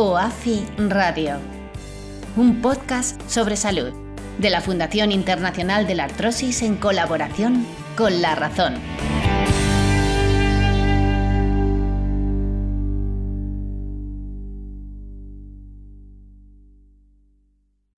OAFI Radio, un podcast sobre salud de la Fundación Internacional de la Artrosis en colaboración con La Razón.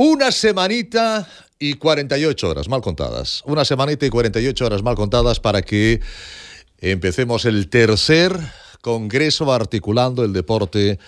Una semanita y 48 horas mal contadas. Una semanita y 48 horas mal contadas para que empecemos el tercer Congreso articulando el deporte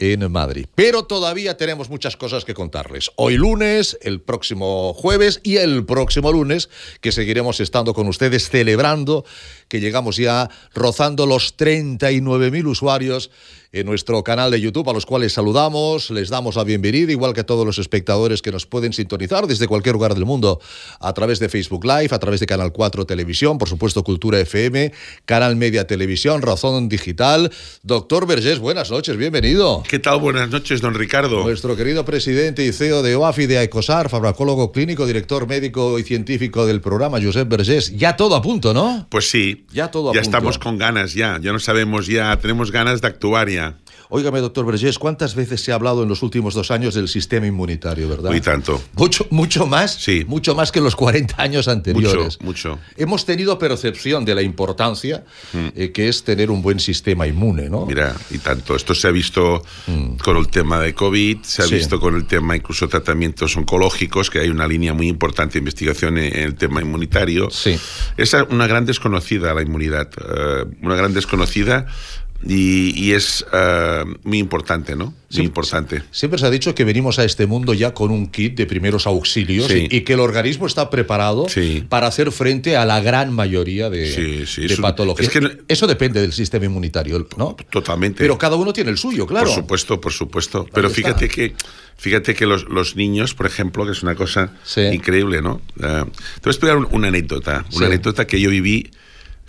en Madrid. Pero todavía tenemos muchas cosas que contarles. Hoy lunes, el próximo jueves y el próximo lunes, que seguiremos estando con ustedes celebrando que llegamos ya rozando los 39.000 usuarios en nuestro canal de YouTube, a los cuales saludamos, les damos la bienvenida, igual que a todos los espectadores que nos pueden sintonizar desde cualquier lugar del mundo a través de Facebook Live, a través de Canal 4 Televisión, por supuesto Cultura FM, Canal Media Televisión, Razón Digital. Doctor Vergés, buenas noches, bienvenido. ¿Qué tal? Buenas noches, don Ricardo. Nuestro querido presidente y CEO de OAFI de AECOSAR, farmacólogo clínico, director médico y científico del programa, Josep Vergés. Ya todo a punto, ¿no? Pues sí. Ya todo ya estamos con ganas, ya. Ya no sabemos, ya tenemos ganas de actuar ya. Óigame, doctor Vergés, ¿cuántas veces se ha hablado en los últimos dos años del sistema inmunitario, verdad? Muy tanto. Mucho, mucho más. Sí. Mucho más que los 40 años anteriores. Mucho, mucho. Hemos tenido percepción de la importancia eh, que es tener un buen sistema inmune, ¿no? Mira, y tanto. Esto se ha visto con el tema de COVID, se ha. Sí. visto con el tema incluso tratamientos oncológicos, que hay una línea muy importante de investigación en, en el tema inmunitario. Sí. Es una gran desconocida la inmunidad, eh, una gran desconocida y, y es eh, muy importante, ¿no? Muy Sí, importante. Siempre se ha dicho que venimos a este mundo ya con un kit de primeros auxilios Sí. y, y que el organismo está preparado Sí. para hacer frente a la gran mayoría de, Sí, de es un- patologías. es que Eso depende del sistema inmunitario, ¿no? Totalmente. Pero cada uno tiene el suyo, claro. Por supuesto, por supuesto. Pero está. fíjate que, fíjate que los, los niños, por ejemplo, que es una cosa increíble, ¿no? Eh, te voy a explicar un- una anécdota. Una anécdota que yo viví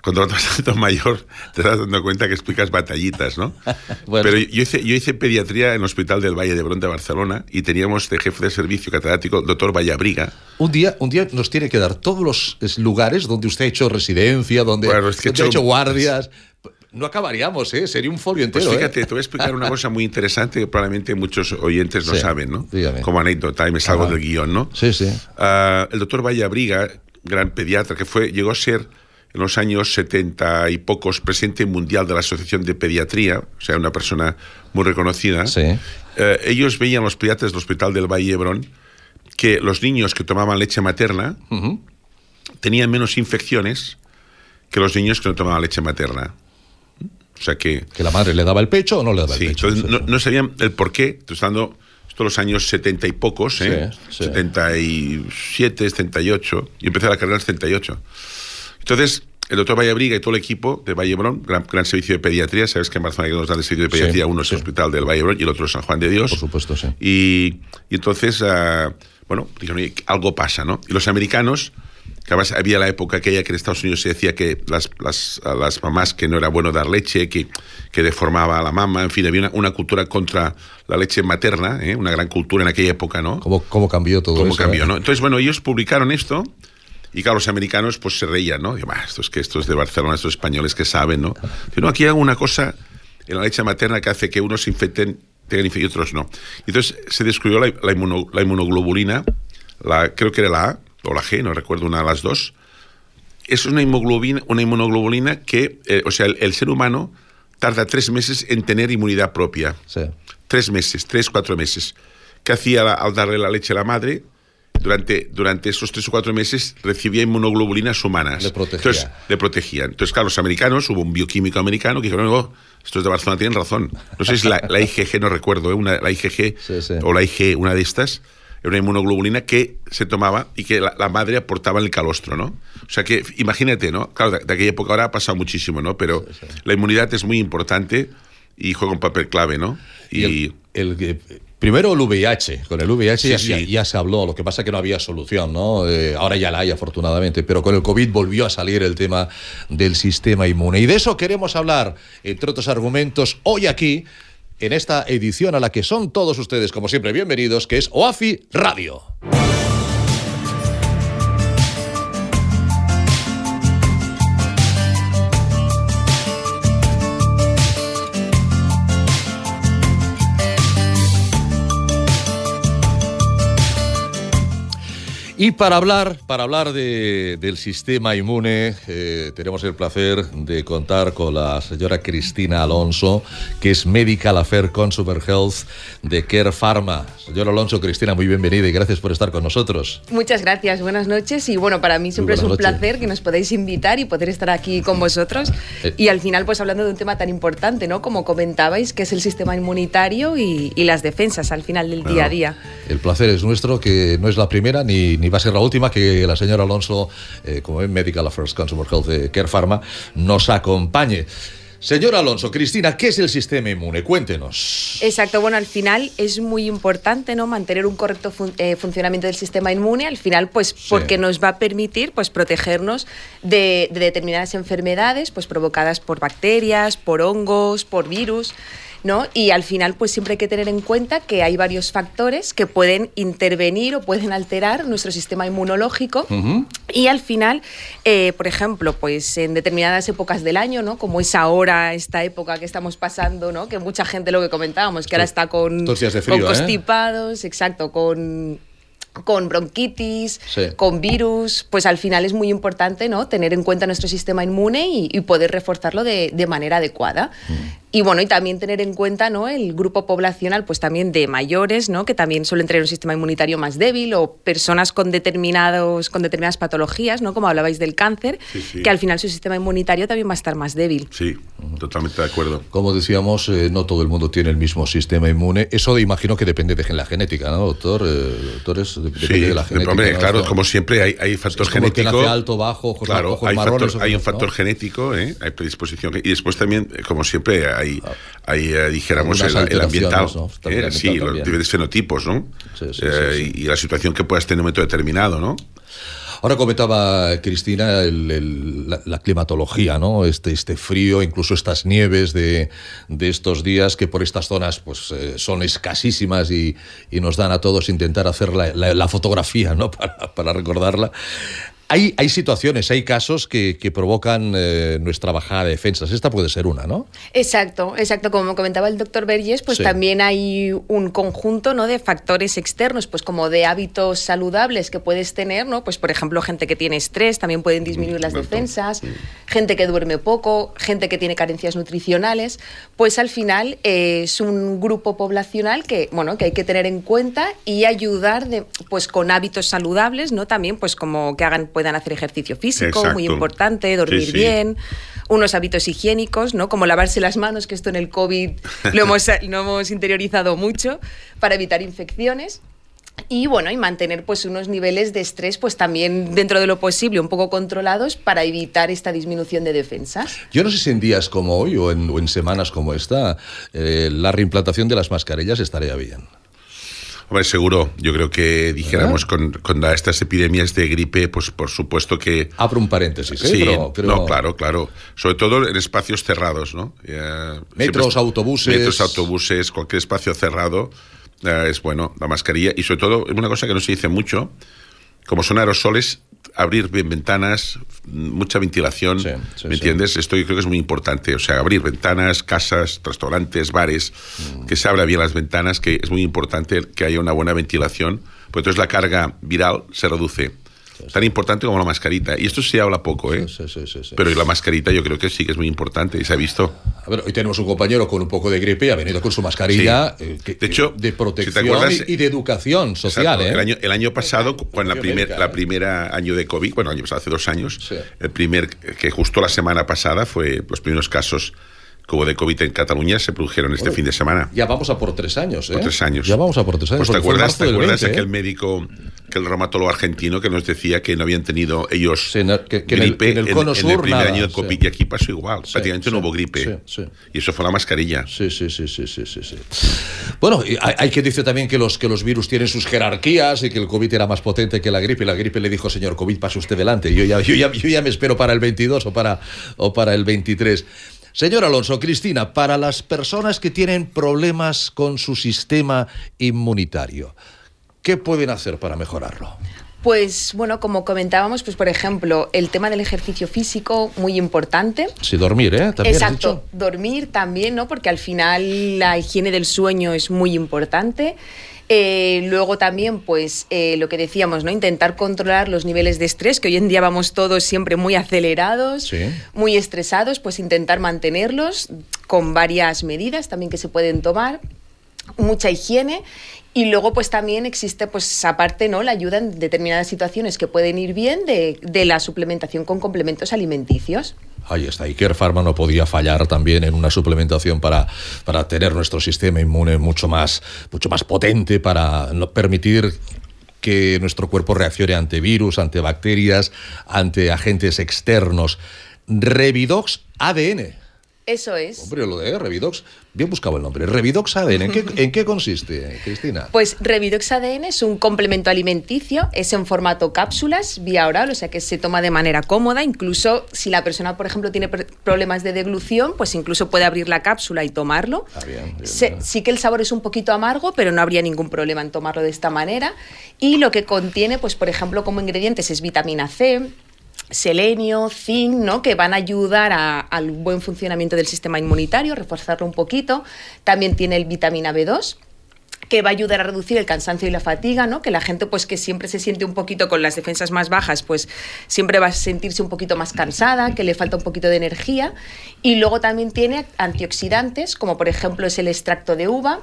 cuando eres tanto mayor, te das dando cuenta que explicas batallitas, ¿no? Bueno. Pero yo hice, yo hice pediatría en el Hospital del Valle de Brón de Barcelona y teníamos de jefe de servicio catedrático el doctor Vallabriga. Un día, un día nos tiene que dar todos los es, lugares donde usted ha hecho residencia, donde, Bueno, es que donde ha he hecho- hecho guardias. No acabaríamos, ¿eh? Sería un folio Pues entero. ¿eh? fíjate, te voy a explicar una cosa muy interesante que probablemente muchos oyentes no Sí, saben, ¿no? dígame. Como anécdota, y me salgo Ajá. del guion, ¿no? Sí, sí. Ah, el doctor Vallabriga, gran pediatra, que fue, llegó a ser en los años 70 y pocos presidente mundial de la Asociación de Pediatría, o sea, una persona muy reconocida. Sí. Eh, ellos veían, los pediatras del Hospital del Valle Hebrón, que los niños que tomaban leche materna tenían menos infecciones que los niños que no tomaban leche materna. O sea que... Que la madre le daba el pecho o no le daba Sí, el pecho. entonces no, no sabían el por qué. Estoy esto los años 70 y pocos, ¿eh? Sí, sí. 77, 78. Y empecé la carrera en el 78. Entonces, el doctor Vallabriga y todo el equipo de Vallebrón, gran, gran servicio de pediatría, sabes que en Barcelona nos dan el servicio de pediatría, Sí, uno es sí. el hospital del Vallebrón y el otro es San Juan de Dios. Por supuesto, sí. Y, y entonces, ah, bueno, dijeron, "Oye, algo pasa, ¿no? Y los americanos, que además había la época aquella que en Estados Unidos se decía que las, las, las mamás que no era bueno dar leche, que, que deformaba a la mamá, en fin, había una, una cultura contra la leche materna, ¿eh? una gran cultura en aquella época, ¿no? ¿Cómo, cómo cambió todo cómo eso? cambió, eh? ¿no? Entonces, bueno, ellos publicaron esto y claro, los americanos pues se reían, ¿no? Digo, "Bah, esto es que esto es de Barcelona, estos españoles que saben, ¿no? Digo, no, aquí hay una cosa en la leche materna que hace que unos se infecten, y otros no. Entonces se descubrió la, la inmuno- la inmunoglobulina, la, creo que era la A o la G, no recuerdo una de las dos, es una inmunoglobulina, una inmunoglobulina que, eh, o sea, el, ser humano tarda tres meses en tener inmunidad propia. Sí. Tres meses, tres, cuatro meses. ¿Qué hacía al darle la leche a la madre? Durante, durante esos tres o cuatro meses recibía inmunoglobulinas humanas. Le protegía. Entonces, le protegían. Entonces, claro, los americanos, hubo un bioquímico americano que dijo, no, no, estos de Barcelona tienen razón. No sé si la, la IgG, no recuerdo, ¿eh? una, la IgG Sí, sí. o la IG, una de estas, era una inmunoglobulina que se tomaba y que la, la madre aportaba en el calostro, ¿no? O sea que, imagínate, ¿no? Claro, de, de aquella época ahora ha pasado muchísimo, ¿no? Pero la inmunidad es muy importante y juega un papel clave, ¿no? Y el, el que- primero el VIH, con el VIH Sí, ya, sí. ya- ya se habló, lo que pasa es que no había solución, ¿no? Eh, ahora ya la hay afortunadamente, pero con el COVID volvió a salir el tema del sistema inmune. Y de eso queremos hablar, entre otros argumentos, hoy aquí, en esta edición a la que son todos ustedes, como siempre, bienvenidos, que es OAFI Radio. Y para hablar, para hablar de- del sistema inmune, eh, tenemos el placer de contar con la señora Cristina Alonso, que es Medical Affair Consumer Health de Care Pharma. Señora Alonso, Cristina, muy bienvenida y gracias por estar con nosotros. Muchas gracias, buenas noches y bueno, para mí siempre es un noches. placer que nos podáis invitar y poder estar aquí con vosotros Eh. y al final pues hablando de un tema tan importante, ¿no? Como comentabais, que es el sistema inmunitario y, y las defensas al final del día a día. El placer es nuestro, que no es la primera ni, ni va a ser la última, que la señora Alonso, eh, como es Medical Affairs Consumer Health de Care Pharma, nos acompañe. Señora Alonso, Cristina, ¿qué es el sistema inmune? Cuéntenos. Exacto, bueno, al final es muy importante ¿no? mantener un correcto fun- eh, funcionamiento del sistema inmune, al final, pues porque nos va a permitir pues, protegernos de, de determinadas enfermedades pues, provocadas por bacterias, por hongos, por virus. ¿No? Y al final, pues siempre hay que tener en cuenta que hay varios factores que pueden intervenir o pueden alterar nuestro sistema inmunológico. Y al final, eh, por ejemplo, pues en determinadas épocas del año, ¿no? Como es ahora esta época que estamos pasando, ¿no? Que mucha gente lo que comentábamos, que ahora está con, de frío, con ¿eh? constipados, exacto, con con bronquitis, Sí. con virus, pues al final es muy importante ¿no? tener en cuenta nuestro sistema inmune y, y poder reforzarlo de, de manera adecuada. Mm. Y bueno, y también tener en cuenta ¿no? el grupo poblacional, pues también de mayores, ¿no? que también suelen tener un sistema inmunitario más débil, o personas con determinados, con determinadas patologías, ¿no? Como hablabais del cáncer, Sí, sí. que al final su sistema inmunitario también va a estar más débil. Sí, totalmente de acuerdo. Como decíamos, eh, no todo el mundo tiene el mismo sistema inmune. Eso imagino que depende de la genética, ¿no, doctor? Eh, doctores, de- depende Sí, de la genética. hombre, ¿no? claro, Esto- como siempre hay, hay factor es como el que genético. nace alto, bajo, ojos, claro, ojos hay, marrones, factor- hay un factor genético, ¿eh? hay predisposición. Y después también, eh, como siempre, hay, hay eh, dijéramos, el, el ambiental. ¿no? ¿eh? Sí, los diferentes fenotipos, ¿no? Sí, sí, Eh. Y, y la situación que puedas tener en un momento determinado, ¿no? Ahora comentaba Cristina el- el- la, la climatología, ¿no? Este, este frío, incluso estas nieves de, de estos días que por estas zonas pues, eh, son escasísimas y, y nos dan a todos intentar hacer la, la- la fotografía, ¿no? Para, para recordarla. Hay, hay situaciones, hay casos que, que provocan eh, nuestra bajada de defensas. Esta puede ser una, ¿no? Exacto, exacto. Como comentaba el doctor Verges, pues Sí. también hay un conjunto ¿no? de factores externos, pues como de hábitos saludables que puedes tener, ¿no? Pues por ejemplo, gente que tiene estrés también pueden disminuir las defensas, gente que duerme poco, gente que tiene carencias nutricionales, pues al final eh, es un grupo poblacional que, bueno, que hay que tener en cuenta y ayudar de, pues con hábitos saludables, ¿no? También pues como que hagan, puedan hacer ejercicio físico, muy Exacto. importante, dormir Sí, sí. bien unos hábitos higiénicos, ¿no? Como lavarse las manos, que esto en el COVID lo hemos, lo hemos interiorizado mucho, para evitar infecciones. Y bueno, y mantener pues unos niveles de estrés pues también dentro de lo posible un poco controlados para evitar esta disminución de defensas. Yo no sé si en días como hoy o en, o en semanas como esta, eh, la reimplantación de las mascarillas estaría bien. Hombre, seguro. Yo creo que dijéramos con, con la- estas epidemias de gripe, pues por supuesto que Abro un paréntesis, ¿eh? Sí, Pero- pero- no, claro, claro. Sobre todo en espacios cerrados, ¿no? Eh, Metros, siempre- autobuses. Metros, autobuses, cualquier espacio cerrado eh, es bueno, la mascarilla. Y sobre todo, una cosa que no se dice mucho, como son aerosoles, abrir bien ventanas, mucha ventilación, Sí, sí, ¿me sí. entiendes? Esto yo creo que es muy importante. O sea, abrir ventanas, casas, restaurantes, bares, Mm. que se abra bien las ventanas, que es muy importante que haya una buena ventilación, pues entonces la carga viral se reduce. Tan importante como la mascarita. Y esto se habla poco, ¿eh? Sí, sí, sí. Pero la mascarita yo creo que sí que es muy importante y se ha visto. A ver, hoy tenemos un compañero con un poco de gripe y ha venido con su mascarilla eh, que- De hecho, de si te protección acuerdas- y, de educación social. Exacto. ¿eh? El, año, el año pasado, cuando la, primer, la primera año de COVID, bueno, el año pasado, hace dos años, el primer, que justo la semana pasada fue los primeros casos hubo de COVID en Cataluña se produjeron este fin de semana. Ya vamos a por tres años, ¿eh? Por tres años. Ya vamos a por tres años. Pues te acuerdas, te acuerdas 20, aquel ¿eh? médico, que el reumatólogo argentino que nos decía que no habían tenido ellos Sí, que- que en el- gripe en el cono el sur primer nada, año de sí. COVID y aquí pasó igual. Prácticamente sí, no hubo gripe. sí, sí. Y eso fue la mascarilla. Sí, sí, sí, sí, sí, sí, sí. Bueno, hay, hay que decir también que los, que los virus tienen sus jerarquías y que el COVID era más potente que la gripe y la gripe le dijo, señor COVID, pase usted delante. Yo ya, yo ya, yo ya me espero para el 22 o para, o para el 23. Señor Alonso, Cristina, para las personas que tienen problemas con su sistema inmunitario, ¿qué pueden hacer para mejorarlo? Pues bueno, como comentábamos, pues por ejemplo, el tema del ejercicio físico, muy importante. Sí, dormir, ¿eh? ¿También has Exacto, dicho? dormir también, ¿no? Porque al final la higiene del sueño es muy importante. Eh, luego también, pues eh, lo que decíamos, ¿no? Intentar controlar los niveles de estrés, que hoy en día vamos todos siempre muy acelerados, Sí. muy estresados, pues intentar mantenerlos con varias medidas también que se pueden tomar mucha higiene y luego pues también existe pues aparte no la ayuda en determinadas situaciones que pueden ir bien de, de la suplementación con complementos alimenticios. Ahí está, Care Pharma no podía fallar también en una suplementación para, para tener nuestro sistema inmune mucho más, mucho más potente, para permitir que nuestro cuerpo reaccione ante virus, ante bacterias, ante agentes externos. Revidox ADN. Eso es. Hombre, lo de Revidox, bien buscado el nombre. Revidox ADN, ¿en qué, en qué consiste, Cristina? Pues Revidox ADN es un complemento alimenticio, es en formato cápsulas, vía oral, o sea que se toma de manera cómoda, incluso si la persona, por ejemplo, tiene pr- problemas de deglución, pues incluso puede abrir la cápsula y tomarlo. Ah, bien, bien, Se- bien. sí que el sabor es un poquito amargo, pero no habría ningún problema en tomarlo de esta manera. Y lo que contiene, pues por ejemplo, como ingredientes es vitamina C, selenio, zinc, ¿no? que van a ayudar al buen funcionamiento del sistema inmunitario, reforzarlo un poquito. También tiene el vitamina B2 que va a ayudar a reducir el cansancio y la fatiga, ¿no? Que la gente pues que siempre se siente un poquito con las defensas más bajas, pues siempre va a sentirse un poquito más cansada, que le falta un poquito de energía. Y luego también tiene antioxidantes, como por ejemplo es el extracto de uva,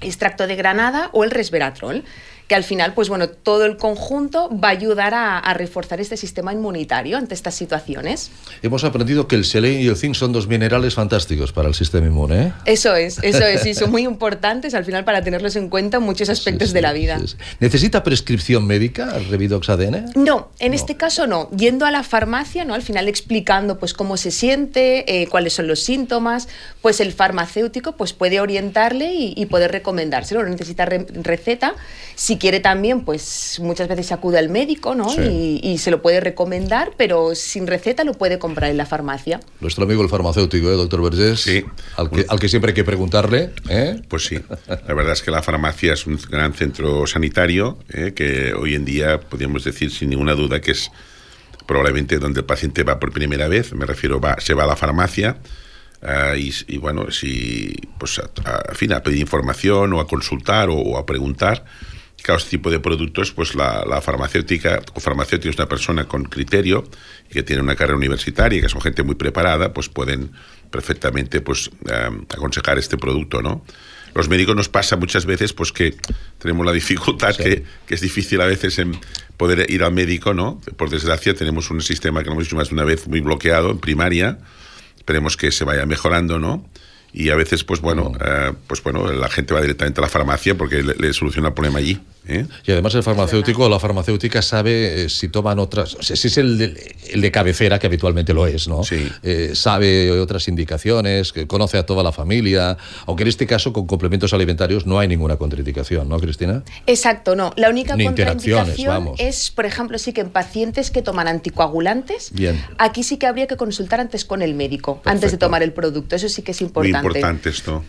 extracto de granada o el resveratrol, que al final, pues bueno, todo el conjunto va a ayudar a, a reforzar este sistema inmunitario ante estas situaciones. Hemos aprendido que el selenio y el zinc son dos minerales fantásticos para el sistema inmune, ¿eh? Eso es, eso es, y son muy importantes al final para tenerlos en cuenta en muchos aspectos Sí, de la vida. sí. ¿Necesita prescripción médica Revidox ADN? No, en este caso no. Yendo a la farmacia, ¿no? Al final explicando pues cómo se siente, eh, cuáles son los síntomas, pues el farmacéutico pues puede orientarle y, y poder recomendárselo. No necesita re- receta. Si quiere también, pues muchas veces se acude al médico, ¿no? Sí. Y, y se lo puede recomendar, pero sin receta lo puede comprar en la farmacia. Nuestro amigo el farmacéutico, ¿eh, doctor Vergés? Sí. Al que, al que siempre hay que preguntarle, ¿eh? Pues sí, la verdad es que la farmacia es un gran centro sanitario eh, que hoy en día podríamos decir sin ninguna duda que es probablemente donde el paciente va por primera vez, me refiero, va, se va a la farmacia ah, y, y, bueno, si, pues a, a- en fin, a pedir información o a consultar o, o a preguntar. Claro, este tipo de productos, pues la, la farmacéutica o farmacéutico es una persona con criterio y que tiene una carrera universitaria, que son gente muy preparada, pues pueden perfectamente pues eh, aconsejar este producto, ¿no? Los médicos nos pasa muchas veces pues que tenemos la dificultad que, que es difícil a veces en poder ir al médico, ¿no? Por desgracia tenemos un sistema que lo hemos dicho más de una vez muy bloqueado en primaria. Esperemos que se vaya mejorando, ¿no? Y a veces, pues bueno, eh, pues bueno, la gente va directamente a la farmacia porque le, le soluciona el problema allí. ¿Eh? Y además el farmacéutico o la farmacéutica sabe eh, si toman otras, o sea, si es el de, el de cabecera, que habitualmente lo es, ¿no? Sí. Eh, sabe otras indicaciones, que conoce a toda la familia, aunque en este caso con complementos alimentarios no hay ninguna contraindicación, ¿no, Cristina? Exacto, no. La única Ni interacciones, contraindicación vamos. es, por ejemplo, sí que en pacientes que toman anticoagulantes, Bien. aquí sí que habría que consultar antes con el médico, antes de tomar el producto. Eso sí que es Muy importante. importante esto.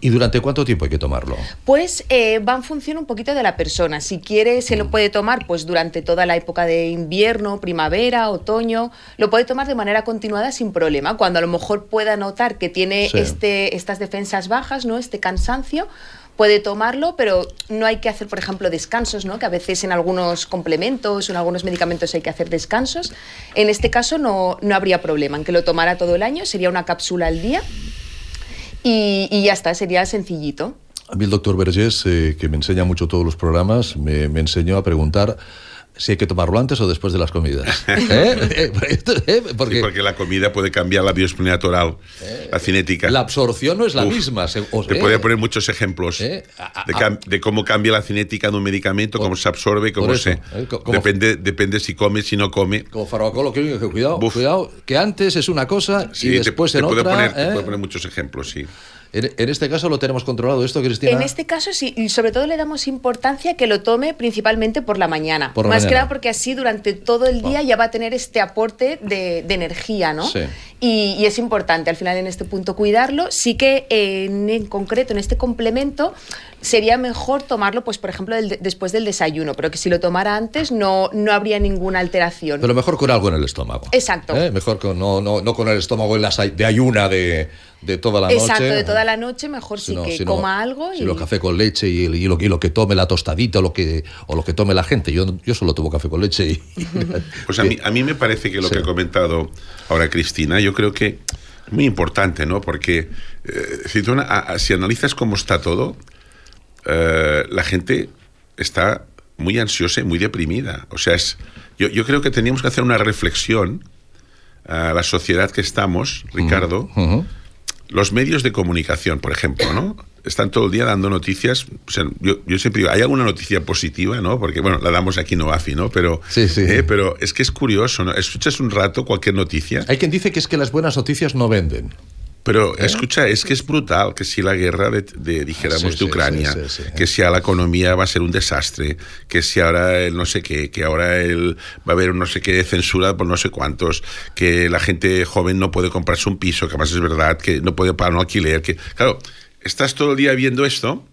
¿Y durante cuánto tiempo hay que tomarlo? Pues eh, va en función un poquito de la persona. Si quiere, se Mm. lo puede tomar pues durante toda la época de invierno, primavera, otoño. Lo puede tomar de manera continuada sin problema. Cuando a lo mejor pueda notar que tiene Sí. este, estas defensas bajas, ¿no? Este cansancio, puede tomarlo, pero no hay que hacer, por ejemplo, descansos, ¿no? que a veces en algunos complementos o en algunos medicamentos hay que hacer descansos. En este caso no, no habría problema en que lo tomara todo el año, sería una cápsula al día y, y ya está, sería sencillito. A mí el doctor Vergés, eh, que me enseña mucho todos los programas, me, me enseñó a preguntar si hay que tomarlo antes o después de las comidas. ¿Eh? ¿Eh? Porque, sí, porque, la comida puede cambiar la biospinea toral, eh, la cinética. La absorción no es la Uf, misma. Se, te puede poner muchos ejemplos de, de, cómo cambia la cinética de un medicamento, cómo se absorbe, cómo eso, se... Como, depende, depende si come, si no come. Como farmacólogo, cuidado, cuidado, que antes es una cosa sí, y después te, en te otra... Poner, te puede poner muchos ejemplos, sí. En, en, este caso lo tenemos controlado esto, Cristina. En este caso sí, y sobre todo le damos importancia que lo tome principalmente por la mañana. Por la Más mañana. que nada porque así durante todo el día oh. ya va a tener este aporte de, de energía, ¿no? Sí. Y, y, es importante al final en este punto cuidarlo. Sí que en, en concreto en este complemento sería mejor tomarlo, pues por ejemplo, del, después del desayuno, pero que si lo tomara antes no, no habría ninguna alteración. Pero mejor con algo en el estómago. Exacto. ¿Eh? Mejor con, no, no, no con el estómago en las, de ayuna de, de toda la Exacto, noche. de toda la noche, mejor sí que sino, coma algo. Y... café con leche y, y, lo, y, lo, que tome la tostadita o lo que, o lo que tome la gente. Yo, yo solo tomo café con leche. Y, pues a mí, a mí me parece que lo sí. que ha comentado ahora Cristina, yo creo que es muy importante, ¿no? Porque eh, si, tú, a, a, si analizas cómo está todo, eh, la gente está muy ansiosa y muy deprimida. O sea, es, yo, yo creo que teníamos que hacer una reflexión a la sociedad que estamos, Ricardo. Uh -huh. Los medios de comunicación, por ejemplo, ¿no? Están todo el día dando noticias. O sea, yo, yo, siempre digo, ¿hay alguna noticia positiva, no? Porque, bueno, la damos aquí no AFI, ¿no? Pero, sí, sí. Eh, pero es que es curioso, ¿no? Escuchas un rato cualquier noticia. Hay quien dice que es que las buenas noticias no venden. Pero ¿Eh? escucha, es que es brutal que si la guerra de, de dijéramos, sí, de Ucrania, sí, sí, que si a la economía va a ser un desastre, que si ahora el no sé qué, que ahora el, va a haber un no sé qué de censura por no sé cuántos, que la gente joven no puede comprarse un piso, que además es verdad, que no puede pagar un alquiler, que claro, estás todo el día viendo esto,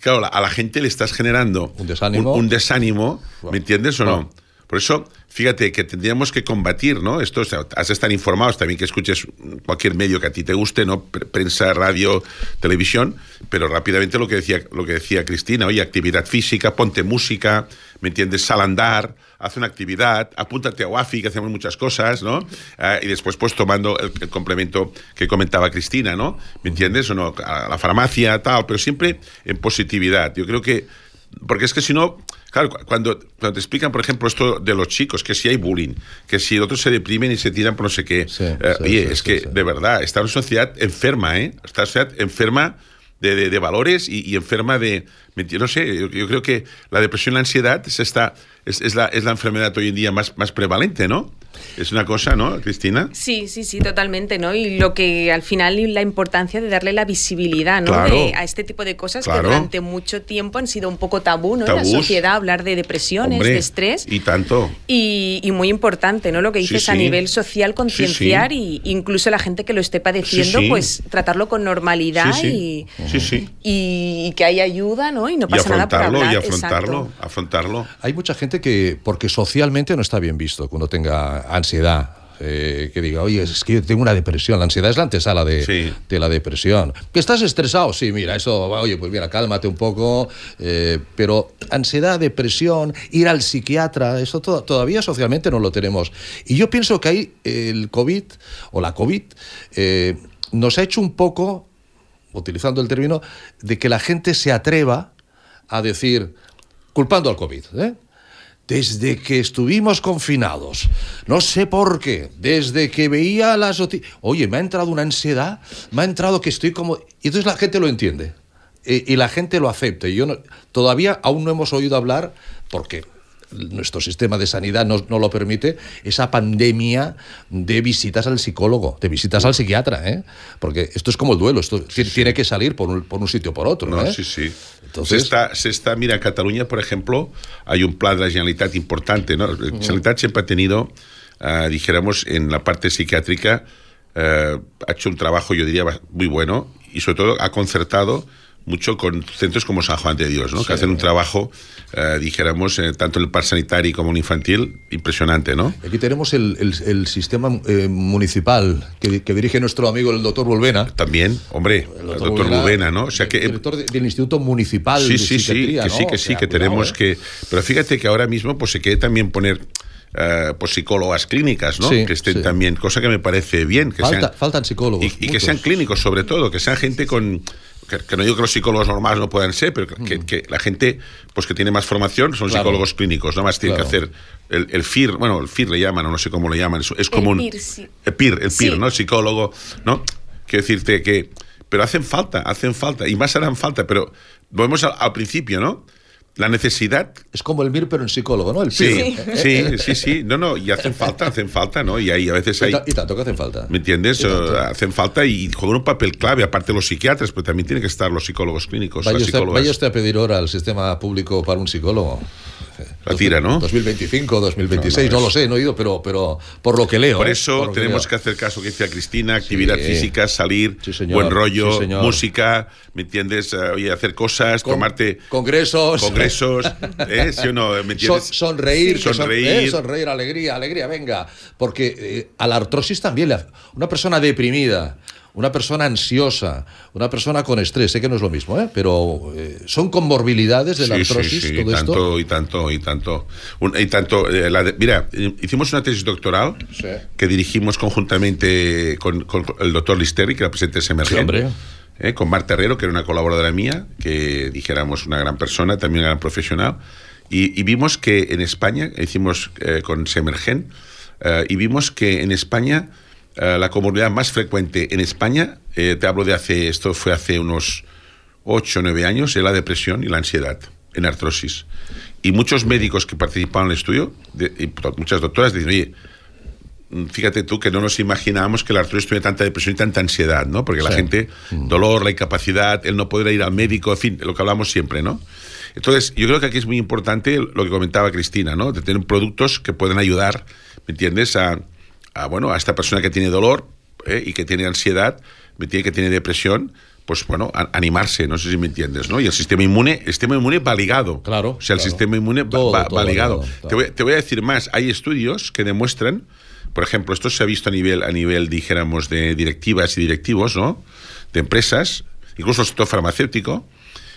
claro, a la gente le estás generando un desánimo, un, un desánimo ¿me entiendes o no? Por eso, fíjate que tendríamos que combatir, ¿no? Esto, o sea, has de estar informados también que escuches cualquier medio que a ti te guste, ¿no? Prensa, radio, televisión, pero rápidamente lo que decía, lo que decía Cristina, oye, actividad física, ponte música, ¿me entiendes? Sal andar, haz una actividad, apúntate a WAFI, que hacemos muchas cosas, ¿no? Uh, y después, pues, tomando el, complemento que comentaba Cristina, ¿no? ¿Me entiendes? O no, a la farmacia, tal, pero siempre en positividad. Yo creo que, porque es que si no, Claro, cuando, cuando, te explican, por ejemplo, esto de los chicos, que si hay bullying, que si otros se deprimen y se tiran por no sé qué. Sí, eh, sí, oye, sí, es que de verdad, está una sociedad enferma, ¿eh? Está una sociedad enferma de, de, de valores y, y, enferma de. No sé, yo, yo, creo que la depresión y la ansiedad es, esta, es, es, la, es la enfermedad hoy en día más, más prevalente, ¿no? Es una cosa, ¿no, Cristina? Sí, sí, sí, totalmente, ¿no? Y lo que al final la importancia de darle la visibilidad, ¿no? Claro. De, a este tipo de cosas claro. que durante mucho tiempo han sido un poco tabú, ¿no? En la sociedad hablar de depresiones, Hombre, de estrés. Y tanto. Y, y, muy importante, ¿no? Lo que dices sí, sí. a nivel social, concienciar sí, y incluso la gente que lo esté padeciendo, pues tratarlo con normalidad y, y, y, que haya ayuda, ¿no? Y no pasa y nada por hablar. Y afrontarlo, Exacto. afrontarlo. Hay mucha gente que, porque socialmente no está bien visto que uno tenga ansiedad, eh, que diga, oye, es que yo tengo una depresión. La ansiedad es la antesala de, sí. de, la depresión. ¿Que estás estresado? Sí, mira, eso, oye, pues mira, cálmate un poco. Eh, pero ansiedad, depresión, ir al psiquiatra, eso to todavía socialmente no lo tenemos. Y yo pienso que ahí el COVID o la COVID eh, nos ha hecho un poco, utilizando el término, de que la gente se atreva a decir, culpando al COVID, ¿eh? desde que estuvimos confinados, no sé por qué, desde que veía las oye, me ha entrado una ansiedad, me ha entrado que estoy como... Y entonces la gente lo entiende y, y la gente lo acepta. Y yo no, todavía aún no hemos oído hablar, porque nuestro sistema de sanidad no, no, lo permite, esa pandemia de visitas al psicólogo, de visitas al psiquiatra, ¿eh? porque esto es como el duelo, esto tiene que salir por un, por un sitio o por otro. No, ¿eh? sí, sí. Entonces... Se, está, se está, mira, en Cataluña, por ejemplo, hay un plan de la Generalitat importante, ¿no? La Generalitat siempre ha tenido, uh, dijéramos, en la parte psiquiátrica, uh, ha hecho un trabajo, yo diría, muy bueno, y sobre todo ha concertado mucho con centros como San Juan de Dios, ¿no? que hacen un trabajo, eh, dijéramos, eh, tanto en el par sanitario como en infantil, impresionante. ¿no? Aquí tenemos el, el, sistema eh, municipal que, que, dirige nuestro amigo el doctor Volvena. También, hombre, el doctor, Volvena, ¿no? O sea que, director del Instituto Municipal sí, de sí, sí, que sí, que sí, que tenemos que... Pero fíjate que ahora mismo pues se quiere también poner eh, pues psicólogas clínicas, ¿no? que estén también, cosa que me parece bien. Que sean, faltan psicólogos. Y, que sean clínicos, sobre todo, que sean gente con. Que, no digo que los psicólogos normales no puedan ser, pero que, la gente pues que tiene más formación son psicólogos clínicos, no más tienen que hacer el, FIR, bueno, el FIR le llaman, o no sé cómo le llaman, es, es como el un. PIR, sí. El PIR, el PIR, ¿no? El psicólogo, ¿no? Quiero decirte que. Pero hacen falta, hacen falta, y más harán falta, pero volvemos al principio, ¿no? La necesidad. Es como el MIR, pero en psicólogo, ¿no? El sí, sí, sí, sí. No, no, y hacen falta, hacen falta, ¿no? Y ahí a veces hay. Y, tanto que hacen falta. ¿Me entiendes? hacen falta y juegan un papel clave, aparte los psiquiatras, pero también tienen que estar los psicólogos clínicos. Vaya, usted, vaya usted a pedir hora al sistema público para un psicólogo. La tira, ¿no? 2025, 2026, no, lo sé, no he ido, pero, pero por lo que leo. Por ¿eh? eso tenemos que, hacer caso que decía Cristina, actividad física, salir, buen rollo, música, ¿me entiendes? Eh, oye, hacer cosas, tomarte... Congresos. Congresos, ¿eh? ¿Sí o no? ¿Me entiendes? sonreír, sonreír. ¿eh? sonreír, alegría, alegría, venga. Porque a la artrosis también, una persona deprimida, una persona ansiosa, una persona con estrés, sé que no es lo mismo, ¿eh? pero eh, son comorbilidades de la artrosis, sí, sí, todo tanto, esto. Y tanto, y tanto, y tanto. Eh, mira, hicimos una tesis doctoral que dirigimos conjuntamente con, el doctor Listeri, que era presidente de Semergen. Eh, con Marta Herrero, que era una colaboradora mía, que dijéramos una gran persona, también una gran profesional, y, vimos que en España, hicimos con Semergen, y vimos que en España eh, la comorbilidad más frecuente en España, eh, te hablo de hace, esto fue hace unos 8 o 9 años, es la depresión y la ansiedad en artrosis. Y muchos médicos que participaban en el estudio, y muchas doctoras, dicen, oye, mm, fíjate tú que no nos imaginábamos que la artrosis tuviera tanta depresión y tanta ansiedad, ¿no? Porque la gente, mm. dolor, la incapacidad, el no poder ir al médico, en fin, lo que hablamos siempre, ¿no? Entonces, yo creo que aquí es muy importante lo que comentaba Cristina, ¿no? De tener productos que pueden ayudar, ¿me entiendes?, a, a, bueno, a esta persona que tiene dolor ¿eh? y que tiene ansiedad, que tiene depresión, pues bueno, animarse, no sé si me entiendes, ¿no? Y el sistema inmune, el sistema inmune va ligado. Claro. O sea, el sistema inmune va, ligado. te, voy, a decir más, hay estudios que demuestran, por ejemplo, esto se ha visto a nivel, a nivel, dijéramos, de directivas y directivos, ¿no? De empresas, incluso el sector farmacéutico,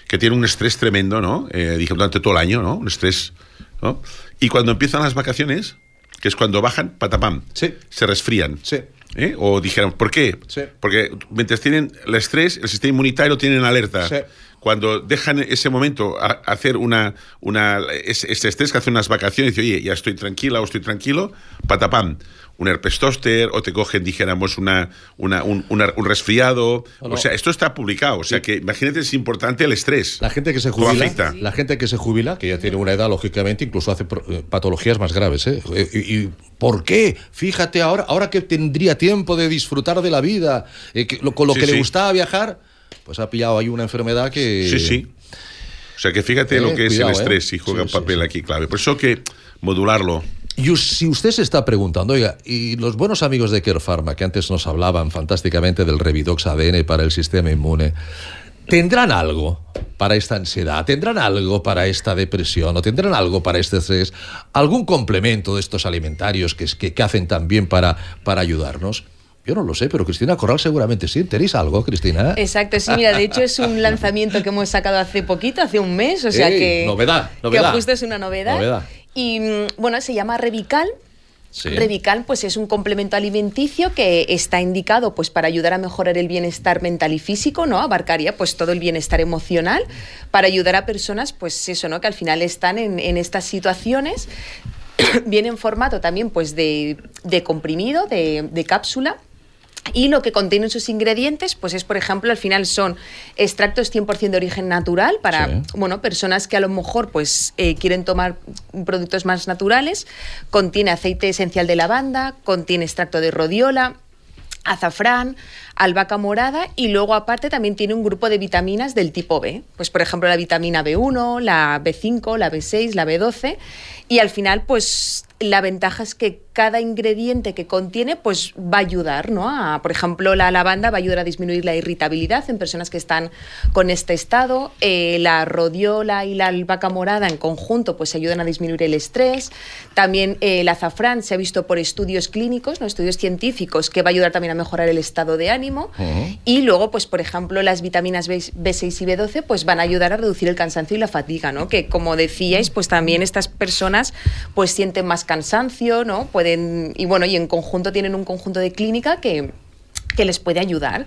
que tiene un estrés tremendo, ¿no? Eh, dije, durante todo el año, ¿no? Un estrés, ¿no? Y cuando empiezan las vacaciones, que es cuando bajan, patapam, sí. se resfrían. Sí. ¿Eh? O dijeron, ¿por qué? Sí. Porque mientras tienen el estrés, el sistema inmunitario tiene en alerta. Sí. Cuando dejan ese momento a, hacer una, una ese, estrés que hace unas vacaciones y dice, oye, ya estoy tranquila o estoy tranquilo, patapam un herpes tóster o te cogen, dijéramos, una, una un, un, resfriado. O sea, esto está publicado. O sea, que imagínate, es importante el estrés. La gente que se jubila, la gente que se jubila, que ya tiene una edad, lógicamente, incluso hace eh, patologías más graves. ¿eh? eh y, por qué? Fíjate, ahora, ahora que tendría tiempo de disfrutar de la vida, eh, con lo que le gustaba viajar, pues ha pillado ahí una enfermedad que... Sí, sí. O sea, que fíjate lo que es el estrés y juega un papel aquí clave. Por eso que modularlo. Y si usted se está preguntando, oiga, y los buenos amigos de Care Pharma, que antes nos hablaban fantásticamente del Revidox ADN para el sistema inmune, ¿tendrán algo para esta ansiedad? ¿Tendrán algo para esta depresión? ¿O tendrán algo para este estrés? ¿Algún complemento de estos alimentarios que, que, que hacen también para, para ayudarnos? Yo no lo sé, pero Cristina Corral seguramente sí. ¿Tenéis algo, Cristina? Exacto, sí, mira, de hecho es un lanzamiento que hemos sacado hace poquito, hace un mes, o sea que... Novedad, novedad. Que justo es una novedad. Novedad. Y mm, bueno, se llama Revical. Revical pues es un complemento alimenticio que está indicado pues para ayudar a mejorar el bienestar mental y físico, ¿no? Abarcaría pues todo el bienestar emocional para ayudar a personas pues eso, ¿no? Que al final están en, estas situaciones. Viene en formato también pues de, comprimido, de, de cápsula y lo que contienen sus ingredientes, pues es, por ejemplo, al final son extractos 100% de origen natural para, bueno, personas que a lo mejor pues eh, quieren tomar productos más naturales. Contiene aceite esencial de lavanda, contiene extracto de rodiola, azafrán, albahaca morada y luego aparte también tiene un grupo de vitaminas del tipo B, pues por ejemplo la vitamina B1, la B5, la B6, la B12 y al final pues la ventaja es que cada ingrediente que contiene pues va a ayudar, ¿no? A, por ejemplo, la lavanda va a ayudar a disminuir la irritabilidad en personas que están con este estado, eh, la rodiola y la albahaca morada en conjunto pues ayudan a disminuir el estrés, también eh, el azafrán se ha visto por estudios clínicos, ¿no? estudios científicos que va a ayudar también a mejorar el estado de ánimo y luego pues por ejemplo las vitaminas B, 6 y B12 pues van a ayudar a reducir el cansancio y la fatiga, ¿no? Que como decíais pues también estas personas pues sienten más cansancio, ¿no? Pueden, y bueno, y en conjunto tienen un conjunto de clínica que, que les puede ayudar.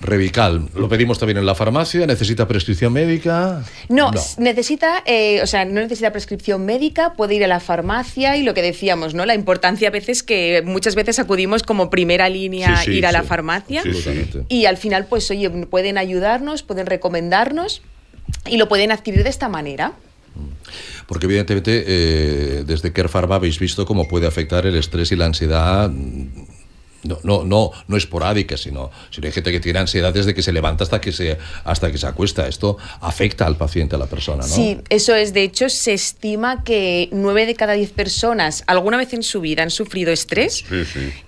Revical, lo pedimos también en la farmacia, ¿necesita prescripción médica? No, necesita, eh, o sea, no necesita prescripción médica, puede ir a la farmacia y lo que decíamos, ¿no? La importancia a veces que muchas veces acudimos como primera línea ir a la farmacia y al final, pues, oye, pueden ayudarnos, pueden recomendarnos y lo pueden adquirir de esta manera. Porque evidentemente eh, desde Care habéis visto cómo puede afectar el estrés y la ansiedad no, no, no, no esporádica, sino, sino hay gente que tiene ansiedad desde que se levanta hasta que se, hasta que se acuesta. Esto afecta al paciente, a la persona, ¿no? Sí, eso es. De hecho, se estima que nueve de cada diez personas alguna vez en su vida han sufrido estrés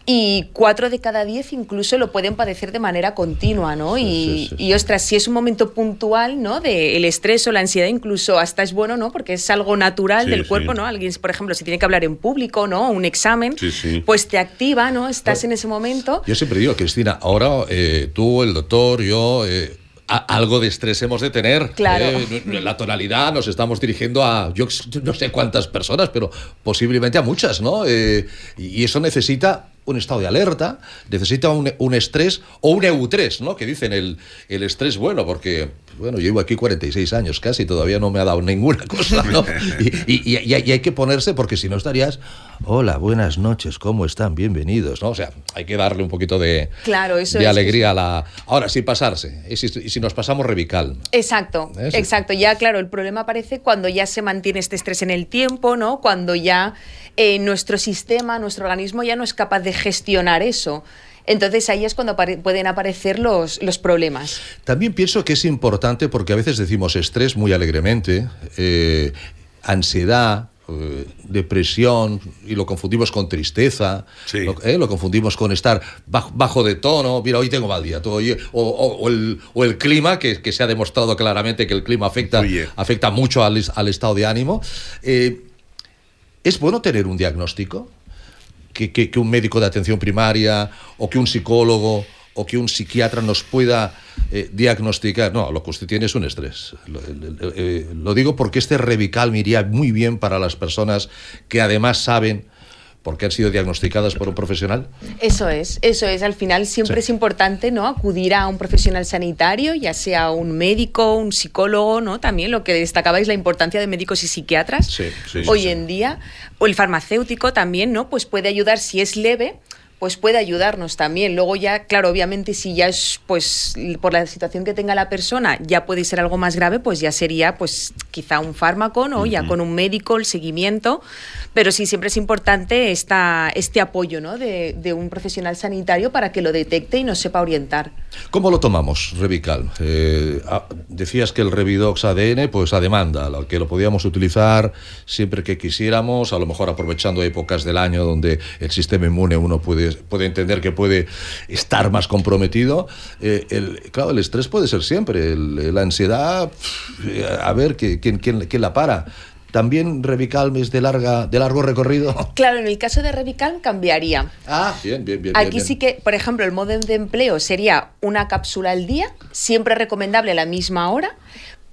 y cuatro de cada diez incluso lo pueden padecer de manera continua, ¿no? y, y, ostras, si es un momento puntual, ¿no? De el estrés o la ansiedad, incluso hasta es bueno, ¿no? Porque es algo natural del cuerpo, ¿no? Alguien, por ejemplo, si tiene que hablar en público, ¿no? Un examen, pues te activa, ¿no? Estás en ese momento. Yo siempre digo, Cristina, ahora eh, tú, el doctor, yo... Eh, algo de estrés hemos de tener. Claro. Eh, la tonalidad nos estamos dirigiendo a yo no sé cuántas personas, pero posiblemente a muchas, ¿no? y eso necesita un estado de alerta, necesita un, un estrés o un EU3, ¿no? Que dicen el, el estrés bueno, porque bueno, llevo aquí 46 años casi, todavía no me ha dado ninguna cosa, ¿no? Y, y, hay que ponerse, porque si no estarías, hola, buenas noches, ¿cómo están? Bienvenidos, ¿no? O sea, hay que darle un poquito de, claro, eso de alegría a la... Ahora, sin pasarse, y si, si nos pasamos revical. Exacto, ¿Eh? exacto. Ya, claro, el problema aparece cuando ya se mantiene este estrés en el tiempo, ¿no? Cuando ya eh, nuestro sistema, nuestro organismo ya no es capaz de gestionar eso. Entonces ahí es cuando pueden aparecer los, los, problemas. También pienso que es importante porque a veces decimos estrés muy alegremente, eh, ansiedad, eh, depresión y lo confundimos con tristeza, lo, confundimos con estar bajo, de tono, mira, hoy tengo mal día, todo, o, el, o, el, clima, que, que, se ha demostrado claramente que el clima afecta, afecta mucho al, al, estado de ánimo. ¿Es bueno tener un diagnóstico? Que, que, un médico de atención primaria o que un psicólogo o que un psiquiatra nos pueda eh, diagnosticar. No, lo que usted tiene es un estrés. Lo, eh, lo, digo porque este revical me iría muy bien para las personas que además saben porque han sido diagnosticadas por un profesional? Eso es, eso es. Al final siempre es importante ¿no? acudir a un profesional sanitario, ya sea un médico, un psicólogo, ¿no? También lo que destacabais la importancia de médicos y psiquiatras hoy en día. O el farmacéutico también, ¿no? Pues puede ayudar si es leve pues puede ayudarnos también. Luego ya, claro, obviamente si ya es, pues, por la situación que tenga la persona, ya puede ser algo más grave, pues ya sería, pues, quizá un fármaco, ¿no? Ya con un médico, el seguimiento. Pero sí, siempre es importante esta, este apoyo, ¿no? De, un profesional sanitario para que lo detecte y nos sepa orientar. ¿Cómo lo tomamos, Revical? Eh, ah, decías que el Revidox ADN, pues a demanda, que lo podíamos utilizar siempre que quisiéramos, a lo mejor aprovechando épocas del año donde el sistema inmune uno puede puede, entender que puede estar más comprometido. Eh, el, claro, el estrés puede ser siempre, la ansiedad, a ver, ¿quién, quién, quién la para? ¿También Revicalm es de, larga, de largo recorrido? Claro, en el caso de Revicalm cambiaría. Ah, bien, bien, bien. Aquí sí que, por ejemplo, el modo de empleo sería una cápsula al día, siempre recomendable a la misma hora,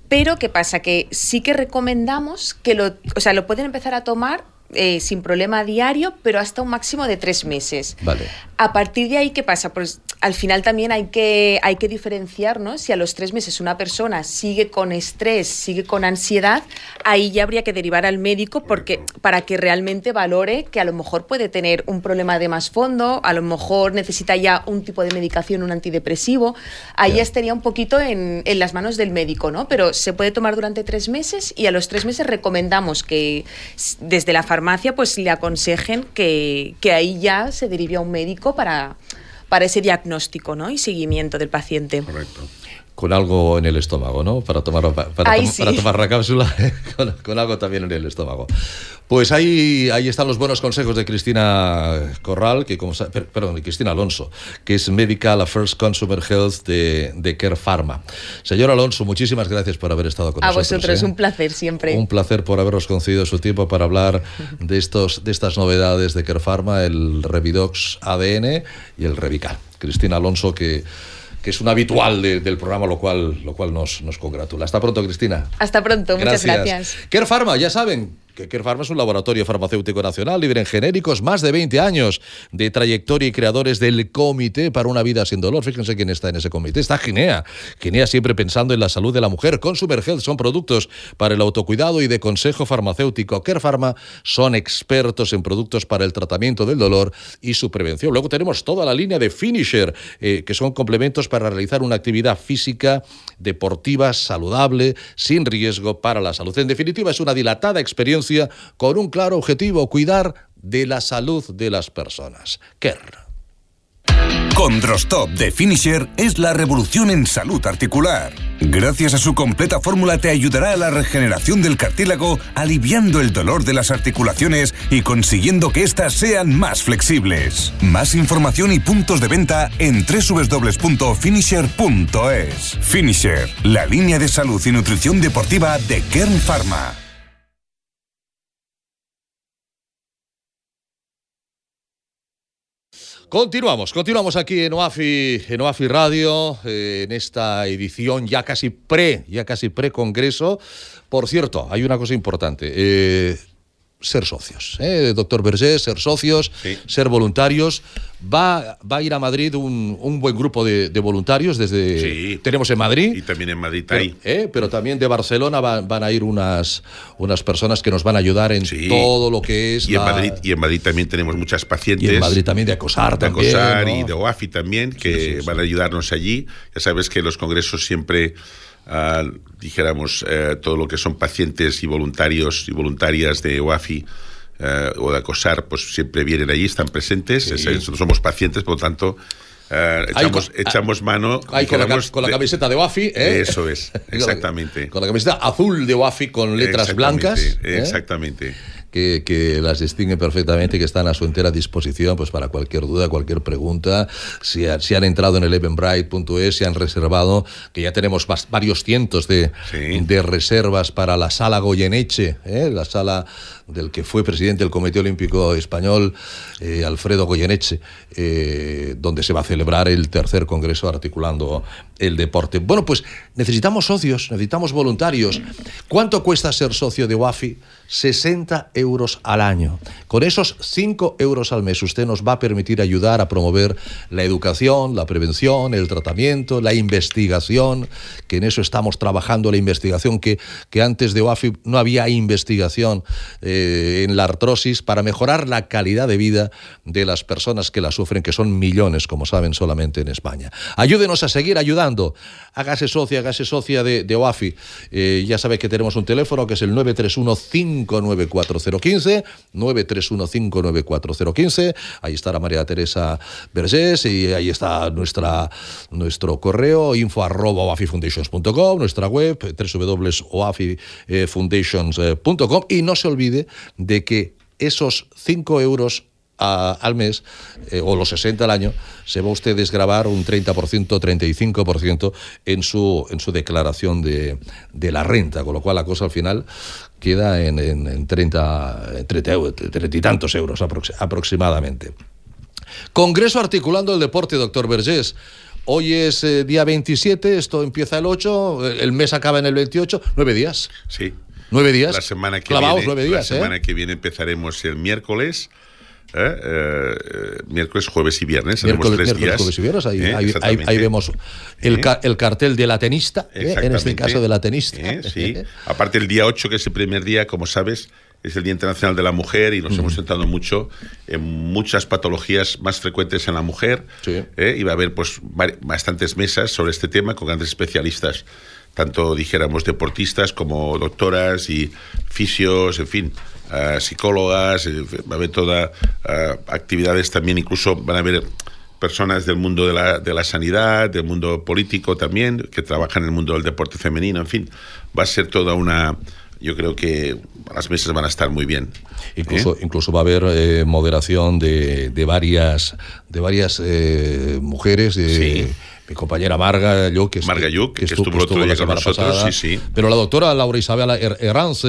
pero ¿qué pasa? Que sí que recomendamos que lo, o sea, lo pueden empezar a tomar eh, sin problema diario, pero hasta un máximo de tres meses. Vale. A partir de ahí, ¿qué pasa? Pues al final también hay que, hay que diferenciar, ¿no? Si a los tres meses una persona sigue con estrés, sigue con ansiedad, ahí ya habría que derivar al médico porque, para que realmente valore que a lo mejor puede tener un problema de más fondo, a lo mejor necesita ya un tipo de medicación, un antidepresivo. Ahí ya estaría un poquito en, en las manos del médico, ¿no? Pero se puede tomar durante tres meses y a los tres meses recomendamos que desde la farmacia farmacia pues le aconsejen que, que ahí ya se derive a un médico para, para ese diagnóstico ¿no? y seguimiento del paciente. Correcto. Con algo en el estómago, ¿no? Para tomar, para, para tomar la cápsula con, algo también en el estómago. Pues ahí, ahí están los buenos consejos de Cristina Corral, que como perdón, de Cristina Alonso, que es Medical Affairs Consumer Health de, de Care Pharma. Señor Alonso, muchísimas gracias por haber estado con nosotros. A vosotros, ¿eh? un placer siempre. Un placer por haberos concedido su tiempo para hablar de, estos, de estas novedades de Care Pharma, el Revidox ADN y el Revical. Cristina Alonso, que que es un habitual del programa, lo cual, lo cual nos, nos congratula. Hasta pronto, Cristina. Hasta pronto, muchas gracias. Care Pharma, ya saben, que Pharma es un laboratorio farmacéutico nacional, líder en genéricos, más de 20 años de trayectoria y creadores del Comité para una vida sin dolor. Fíjense quién está en ese comité. Está Ginea. Ginea siempre pensando en la salud de la mujer. Consumer Health son productos para el autocuidado y de consejo farmacéutico. Care Pharma son expertos en productos para el tratamiento del dolor y su prevención. Luego tenemos toda la línea de Finisher, eh, que son complementos para realizar una actividad física deportiva, saludable, sin riesgo para la salud. En definitiva, es una dilatada experiencia con un claro objetivo, cuidar de la salud de las personas. Kerr. Con Drostop de Finisher es la revolución en salud articular. Gracias a su completa fórmula te ayudará a la regeneración del cartílago, aliviando el dolor de las articulaciones y consiguiendo que éstas sean más flexibles. Más información y puntos de venta en www.finisher.es. Finisher, la línea de salud y nutrición deportiva de Kern Pharma. Continuamos, continuamos aquí en OAFI, en OAFI Radio, eh, en esta edición ya casi pre, ya casi pre-congreso. Por cierto, hay una cosa importante. Eh, ser socios. ¿eh? Doctor Berger, ser socios, ser voluntarios. Va, va a ir a Madrid un, un buen grupo de, voluntarios desde... Sí. Tenemos en Madrid. Y también en Madrid pero, ¿eh? pero también de Barcelona van a ir unas, unas personas que nos van a ayudar en todo lo que es... Y, en Madrid, y en Madrid también tenemos muchas pacientes. Y en Madrid también de Acosar de Acosar y de OAFI también, que van a ayudarnos allí. Ya sabes que los congresos siempre dijéramos, eh, todo lo que son pacientes y voluntarios y voluntarias de OAFI eh, o de ACOSAR, pues siempre vienen allí, están presentes. somos pacientes, por lo tanto, eh, echamos, echamos mano. Ahí con, la, camiseta de OAFI. Eso es, exactamente. con la camiseta azul de OAFI con letras blancas. Exactamente que, las distinguen perfectamente, que están a su entera disposición pues para cualquier duda, cualquier pregunta. Si, si han entrado en el eventbrite.es, si han reservado, que ya tenemos varios cientos de, de reservas para la sala Goyeneche, ¿eh? la sala del que fue presidente del Comité Olímpico Español, eh, Alfredo Goyeneche, eh, donde se va a celebrar el tercer Congreso articulando el deporte. Bueno, pues necesitamos socios, necesitamos voluntarios. ¿Cuánto cuesta ser socio de WAFI? 60 euros al año. Con esos 5 euros al mes usted nos va a permitir ayudar a promover la educación, la prevención, el tratamiento, la investigación, que en eso estamos trabajando, la investigación que, que antes de OAFI no había investigación eh, en la artrosis para mejorar la calidad de vida de las personas que la sufren, que son millones, como saben, solamente en España. Ayúdenos a seguir ayudando. Hágase socia, hágase socia de, OAFI. Eh, ya sabe que tenemos un teléfono que es el 931 594-015, 931-594-015. Ahí está la María Teresa Vergés y ahí está nuestra, nuestro correo info nuestra web www.oafifoundations.com y no se olvide de que esos 5 euros al mes, eh, o los 60 al año, se va a usted desgravar un 30%, 35% en su, en su declaración de, de, la renta, con lo cual la cosa al final queda en, en, 30, 30, y tantos euros aproximadamente. Congreso articulando el deporte, doctor Vergés. Hoy es eh, día 27, esto empieza el 8, el mes acaba en el 28, nueve días. Sí. Nueve días. La semana que viene, nueve días, La semana ¿eh? que viene empezaremos el miércoles ¿eh? Eh, miércoles, jueves y viernes. Miércoles, tres días. jueves y viernes. Ahí, ahí, vemos el, el, cartel del atenista, en este caso del atenista. sí. Aparte, el día 8, que es el primer día, como sabes, es el Día Internacional de la Mujer y nos hemos centrado mucho en muchas patologías más frecuentes en la mujer. y va a haber pues, bastantes mesas sobre este tema con grandes especialistas tanto dijéramos deportistas como doctoras y fisios, en fin, psicólogas, va a haber todas actividades también, incluso van a haber personas del mundo de la, de la sanidad, del mundo político también, que trabajan en el mundo del deporte femenino, en fin, va a ser toda una, yo creo que las mesas van a estar muy bien. Incluso, ¿Eh? incluso va a haber eh, moderación de, de, varias, de varias eh, mujeres. Sí. Mi compañera Marga Lluc, que, Marga Lluc, que, que, estuvo, estuvo, estuvo la semana nosotros, pasada. Sí, sí. Pero la doctora Laura Isabel Herranz,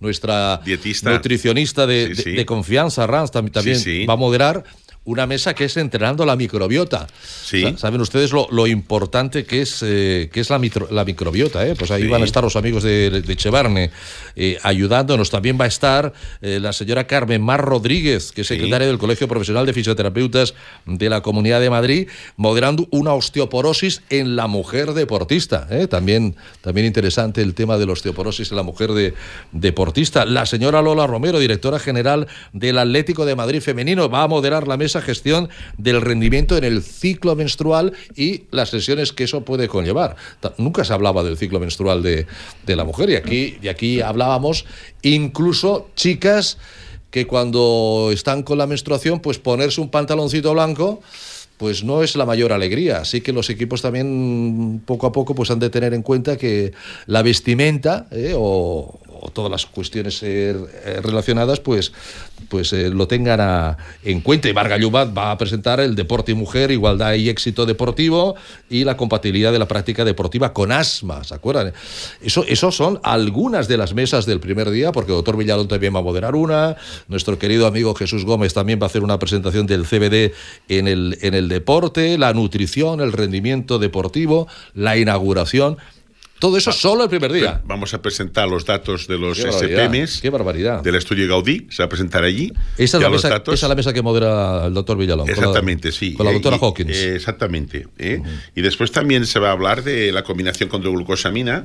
nuestra Dietista. nutricionista de, sí, de, de, confianza, Herranz, también, también va a moderar una mesa que es entrenando la microbiota. Sí. Saben ustedes lo, lo importante que es, eh, que es la, micro, la, microbiota. ¿eh? Pues ahí sí. van a estar los amigos de, de Chevarne eh, ayudándonos. También va a estar eh, la señora Carmen Mar Rodríguez, que es secretaria sí. del Colegio Profesional de Fisioterapeutas de la Comunidad de Madrid, moderando una osteoporosis en la mujer deportista. ¿eh? También, también interesante el tema de la osteoporosis en la mujer de, deportista. La señora Lola Romero, directora general del Atlético de Madrid Femenino, va a moderar la mesa esa gestión del rendimiento en el ciclo menstrual y las lesiones que eso puede conllevar. Nunca se hablaba del ciclo menstrual de, de la mujer y aquí, y aquí hablábamos incluso chicas que cuando están con la menstruación, pues ponerse un pantaloncito blanco pues no es la mayor alegría. Así que los equipos también poco a poco pues han de tener en cuenta que la vestimenta eh, o, o, todas las cuestiones eh, relacionadas pues, pues eh, lo tengan a, en cuenta. Y Varga Llubat va a presentar el deporte y mujer, igualdad y éxito deportivo y la compatibilidad de la práctica deportiva con asma, ¿se acuerdan? Eso, eso son algunas de las mesas del primer día, porque el doctor Villalón también va a moderar una, nuestro querido amigo Jesús Gómez también va a hacer una presentación del CBD en el, en el deporte, la nutrición, el rendimiento deportivo, la inauguración. Todo eso solo el primer día. Vamos a presentar los datos de los Qué SPMs qué barbaridad. del estudio Gaudí. Se va a presentar allí. Esa es, la mesa, datos. esa es la mesa que modera el doctor Villalón. con la- Exactamente, sí. Con la Eh, doctora Hawkins. eh, exactamente. ¿eh? Y después también se va a hablar de la combinación con glucosamina,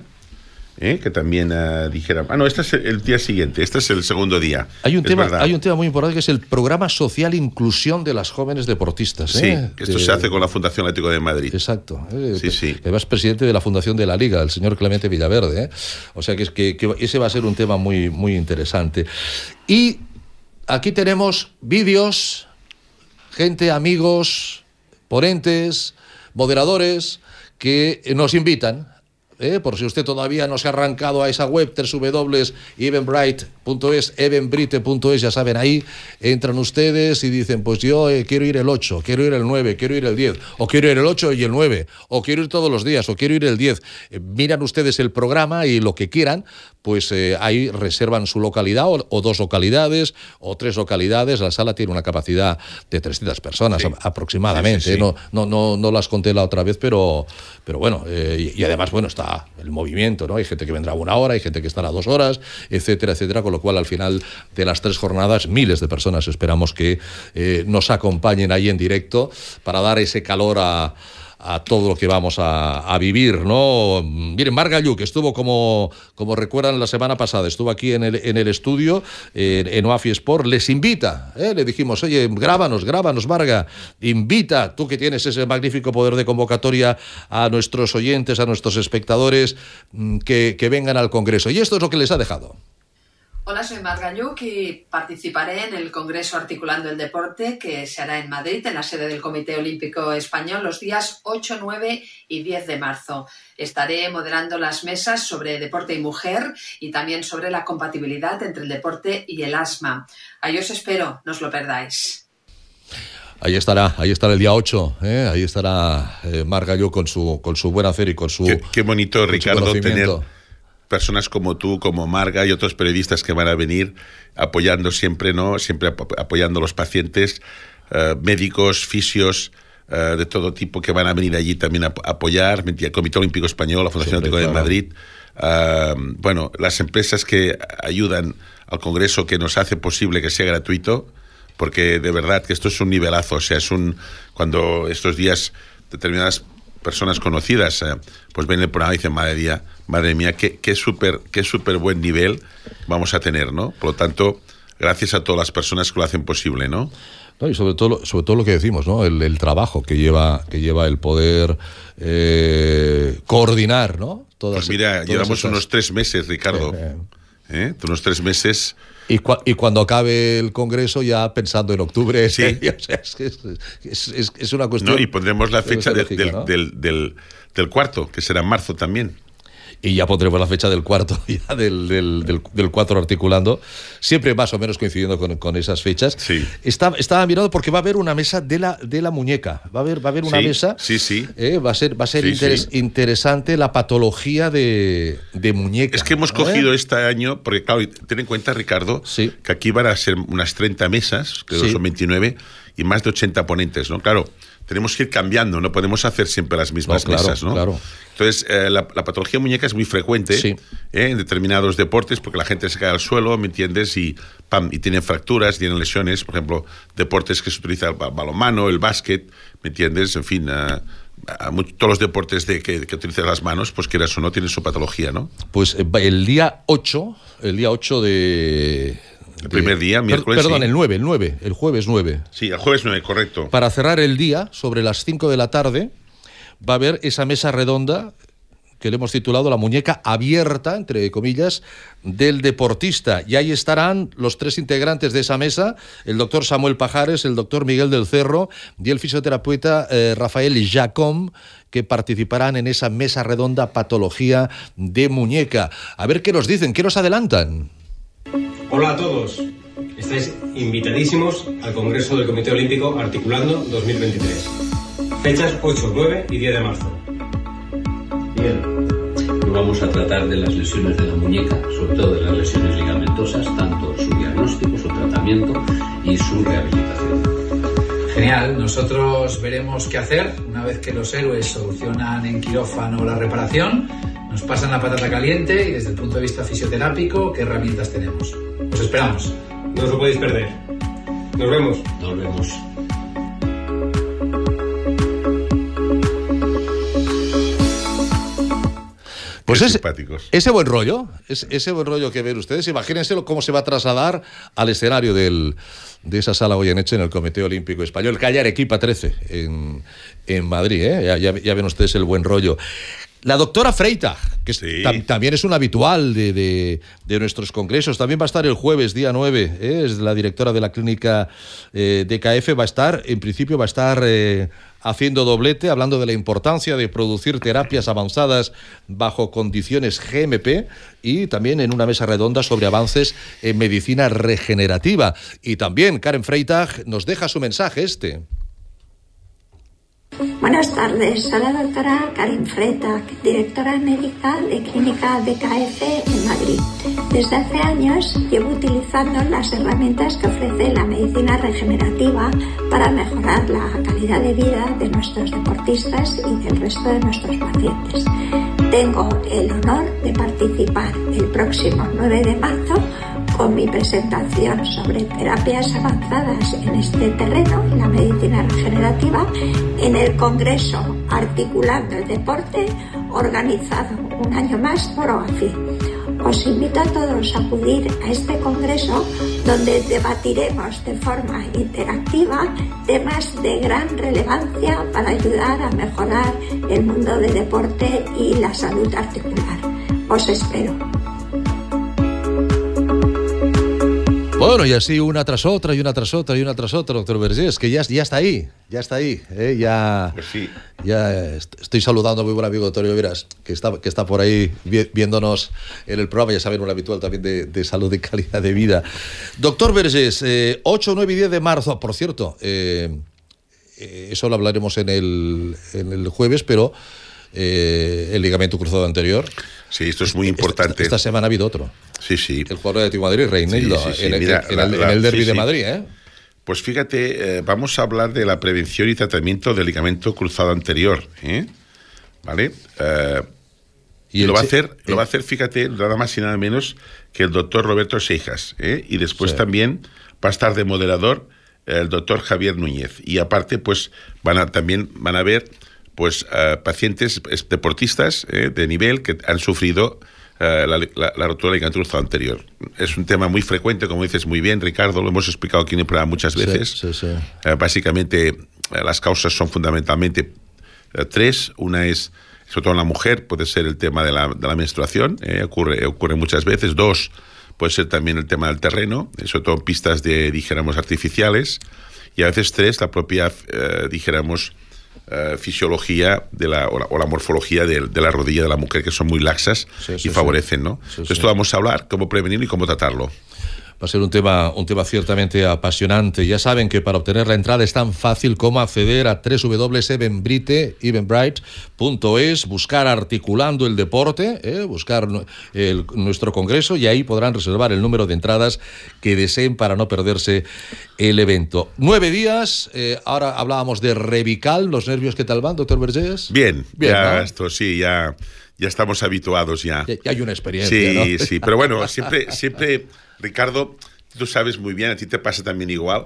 ¿eh? que también dijera. Ah, no, este es el día siguiente, este es el segundo día. hay, un es tema, verdad. hay un tema muy importante que es el programa social inclusión de las jóvenes deportistas. Sí, ¿eh? esto se hace con la Fundación Atlético de Madrid. Exacto. eh, Sí, sí. que Además, presidente de la Fundación de la Liga, el señor Clemente Villaverde. ¿eh? O sea que, es que, que ese va a ser un tema muy, muy interesante. Y aquí tenemos vídeos, gente, amigos, ponentes, moderadores que nos invitan. ¿Eh? Por si usted todavía no se ha arrancado a esa web, www.evenbright.es, evenbrite.es, ya saben, ahí entran ustedes y dicen, pues yo eh, quiero ir el 8, quiero ir el 9, quiero ir el 10, o quiero ir el 8 y el 9, o quiero ir todos los días, o quiero ir el 10. Eh, miran ustedes el programa y lo que quieran, pues ahí reservan su localidad o, o, dos localidades o tres localidades. La sala tiene una capacidad de 300 personas sí. aproximadamente. Sí, sí, no, no, no, no, las conté la otra vez, pero, pero bueno, y, y, además, bueno, está el movimiento, ¿no? Hay gente que vendrá una hora, hay gente que estará dos horas, etcétera, etcétera, con lo cual al final de las tres jornadas, miles de personas esperamos que eh, nos acompañen ahí en directo para dar ese calor a a todo lo que vamos a, vivir, ¿no? Miren, Margallu, que estuvo, como, como recuerdan, la semana pasada, estuvo aquí en el, en el estudio, en, en Oafi Sport, les invita, ¿eh? le dijimos, oye, grábanos, grábanos, Marga, invita, tú que tienes ese magnífico poder de convocatoria a nuestros oyentes, a nuestros espectadores, mm, que, que vengan al Congreso. Y esto es lo que les ha dejado. Hola, soy Marga Lluc y participaré en el Congreso Articulando el Deporte que se hará en Madrid, en la sede del Comité Olímpico Español, los días 8, 9 y 10 de marzo. Estaré moderando las mesas sobre deporte y mujer y también sobre la compatibilidad entre el deporte y el asma. Ahí os espero, no os lo perdáis. Ahí estará, ahí estará el día 8, ¿eh? ahí estará eh, Marga Lluc con su, con su buen hacer y con su... Qué, qué bonito, Ricardo, tener personas como tú, como Marga y otros periodistas que van a venir apoyando siempre, ¿no? Siempre ap apoyando a los pacientes, uh, médicos, fisios, uh, de todo tipo que van a venir allí también a apoyar, el Comité Olímpico Español, la Fundación Atlético claro. de Madrid. Uh, bueno, las empresas que ayudan al Congreso, que nos hace posible que sea gratuito, porque de verdad que esto es un nivelazo, o sea, es un. Cuando estos días determinadas personas conocidas eh, pues ven el programa y dicen, madre mía, madre mía, qué, qué súper qué super buen nivel vamos a tener, ¿no? Por lo tanto, gracias a todas las personas que lo hacen posible, ¿no? No, y sobre todo, sobre todo lo que decimos, ¿no? El, el trabajo que lleva, que lleva el poder eh, coordinar, ¿no? Todas, pues mira, todas llevamos esas... unos tres meses, Ricardo. Eh, ¿eh? unos tres meses. Y, y, cuando acabe el Congreso, ya pensando en octubre. Sí. o sea, es, es, es, una cuestión. No, y pondremos la fecha de, del, ¿no? del, del, del, cuarto, que será en marzo también y ya pondremos la fecha del cuarto, ya del, del, del, del cuatro articulando, siempre más o menos coincidiendo con, con esas fechas. Sí. Está, estaba mirando porque va a haber una mesa de la, de la muñeca, va a haber, va a haber una sí, mesa, sí, sí. Eh, va a ser, va a ser Sí, interes, sí. interesante la patología de, de muñeca. Es que hemos ¿eh? cogido este año, porque claro, ten en cuenta, Ricardo, Sí. que aquí van a ser unas 30 mesas, creo que son 29, y más de 80 ponentes, ¿no? Claro, tenemos que ir cambiando, no podemos hacer siempre las mismas No, claro, mesas, ¿no? claro. Entonces, eh, la, la patología muñeca es muy frecuente Sí. ¿eh? en determinados deportes porque la gente se cae al suelo, ¿me entiendes? Y, pam, y tienen fracturas, tienen lesiones, por ejemplo, deportes que se utiliza el ba- balonmano, el básquet, ¿me entiendes? En fin, a todos los deportes de que, que utilizan las manos, pues quieras o no, tienen su patología, ¿no? Pues eh, el día 8, el día 8 de... El primer día, miércoles, Perdón, sí. el 9, el 9, el jueves 9. Sí, el jueves 9, correcto. Para cerrar el día, sobre las 5 de la tarde, va a haber esa mesa redonda que le hemos titulado La muñeca abierta, entre comillas, del deportista. Y ahí estarán los tres integrantes de esa mesa, el doctor Samuel Pajares, el doctor Miguel del Cerro y el fisioterapeuta eh, Rafael Jacom, que participarán en esa mesa redonda patología de muñeca. A ver qué nos dicen, qué nos adelantan. Hola a todos. Estáis invitadísimos al Congreso del Comité Olímpico Articulando 2023. Fechas 8, 9 y 10 de marzo. Bien, hoy vamos a tratar de las lesiones de la muñeca, sobre todo de las lesiones ligamentosas, tanto su diagnóstico, su tratamiento y su rehabilitación. Genial, nosotros veremos qué hacer una vez que los héroes solucionan en quirófano la reparación, nos pasan la patata caliente y desde el punto de vista fisioterápico, qué herramientas tenemos. Os esperamos. No os lo podéis perder. Nos vemos. Nos vemos. Pues Qué ese, simpáticos. ese buen rollo, es- ese buen rollo que ven ustedes, imagínense lo- cómo se va a trasladar al escenario del, de esa sala hoy en hecho en el Comité Olímpico Español, calle Arequipa 13, en, en Madrid. ¿eh? Ya, ya- ya ven ustedes el buen rollo. La doctora Freita, que es- Sí. tam- también es un habitual de, de- de nuestros congresos, también va a estar el jueves, día 9, ¿eh? es la directora de la clínica eh, DKF, va a estar, en principio va a estar eh, haciendo doblete, hablando de la importancia de producir terapias avanzadas bajo condiciones GMP y también en una mesa redonda sobre avances en medicina regenerativa. Y también Karen Freitag nos deja su mensaje este. Buenas tardes, soy la doctora Karin Freitag, directora médica de Clínica DKF en Madrid. Desde hace años llevo utilizando las herramientas que ofrece la medicina regenerativa para mejorar la calidad de vida de nuestros deportistas y del resto de nuestros pacientes. Tengo el honor de participar el próximo 9 de marzo con mi presentación sobre terapias avanzadas en este terreno, en la medicina regenerativa, en el Congreso Articulando el Deporte, organizado un año más por OAFI. Os invito a todos a acudir a este congreso donde debatiremos de forma interactiva temas de gran relevancia para ayudar a mejorar el mundo del deporte y la salud articular. Os espero. Bueno, y así una tras otra, y una tras otra, y una tras otra, doctor Vergés, que ya, ya está ahí, ya está ahí. ¿eh? Ya, Pues sí. ya est- estoy saludando a mi buen amigo Torio Veras, que está, que está por ahí vi- viéndonos en el programa, ya saben, un habitual también de, de salud y calidad de vida. Doctor Vergés, eh, 8, 9 y 10 de marzo, por cierto, eh, eh, eso lo hablaremos en el, en el jueves, pero eh, el ligamento cruzado anterior. Sí, esto es muy importante. Esta, esta semana ha habido otro. Sí, sí. El jugador de Atlético Madrid, Reinildo, Sí, sí, sí, en, el- mira, en la- el, en la- el derby de. Madrid, ¿eh? Pues fíjate, eh, vamos a hablar de la prevención y tratamiento del ligamento cruzado anterior. ¿eh? ¿Vale? Y lo va, a hacer, lo va a hacer, fíjate, nada más y nada menos que el doctor Roberto Seijas. Y después también va a estar de moderador el doctor Javier Núñez. Y aparte, pues van a, también van a ver pues, eh, pacientes es- deportistas eh, de nivel que han sufrido eh, la, la, la rotura del ligamento cruzado anterior. Es un tema muy frecuente, como dices muy bien, Ricardo, lo hemos explicado aquí en el programa muchas Sí, veces. sí, sí. Eh, básicamente, las causas son fundamentalmente tres. Una es, sobre todo en la mujer, puede ser el tema de la, de la menstruación, eh, ocurre, ocurre muchas veces. Dos, puede ser también el tema del terreno, sobre todo pistas de, dijéramos, artificiales, y a veces tres, la propia, dijéramos, eh, fisiología de la, o, la, morfología de, la rodilla de la mujer, que son muy laxas y favorecen, ¿no? Esto vamos a hablar, cómo prevenir y cómo tratarlo. Va a ser un tema, un tema ciertamente apasionante. Ya saben que para obtener la entrada es tan fácil como acceder a www.evenbright.es, buscar articulando el deporte, ¿eh? buscar nuestro congreso y ahí podrán reservar el número de entradas que deseen para no perderse el evento. Nueve días, eh, ahora hablábamos de Revical, los nervios, ¿qué tal van, doctor Vergés? Bien, Bien ya esto sí, ya, ya estamos habituados ya. Ya, hay una experiencia. Sí, sí, pero bueno, siempre, siempre Ricardo, tú sabes muy bien, a ti te pasa también igual,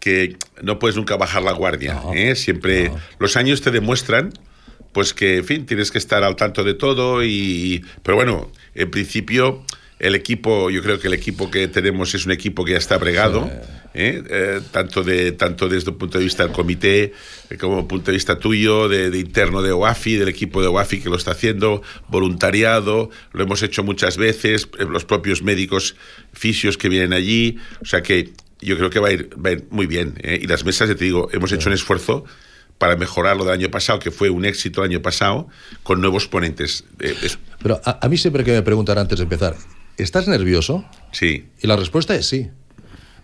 que no puedes nunca bajar la guardia. ¿eh? Siempre los años te demuestran pues que, en fin, tienes que estar al tanto de todo y... Pero bueno, en principio el equipo, yo creo que el equipo que tenemos es un equipo que ya está bregado, ¿eh? Eh, tanto, de, tanto desde el punto de vista del comité eh, como el punto de vista tuyo, de, interno de OAFI, del equipo de OAFI que lo está haciendo, voluntariado, lo hemos hecho muchas veces, los propios médicos fisios que vienen allí, o sea que yo creo que va a ir, muy bien. Y las mesas, ya te digo, hemos hecho un esfuerzo para mejorar lo del año pasado, que fue un éxito el año pasado, con nuevos ponentes. Pero a, a, mí siempre que me preguntan antes de empezar, ¿Estás nervioso? Sí. Y la respuesta es sí.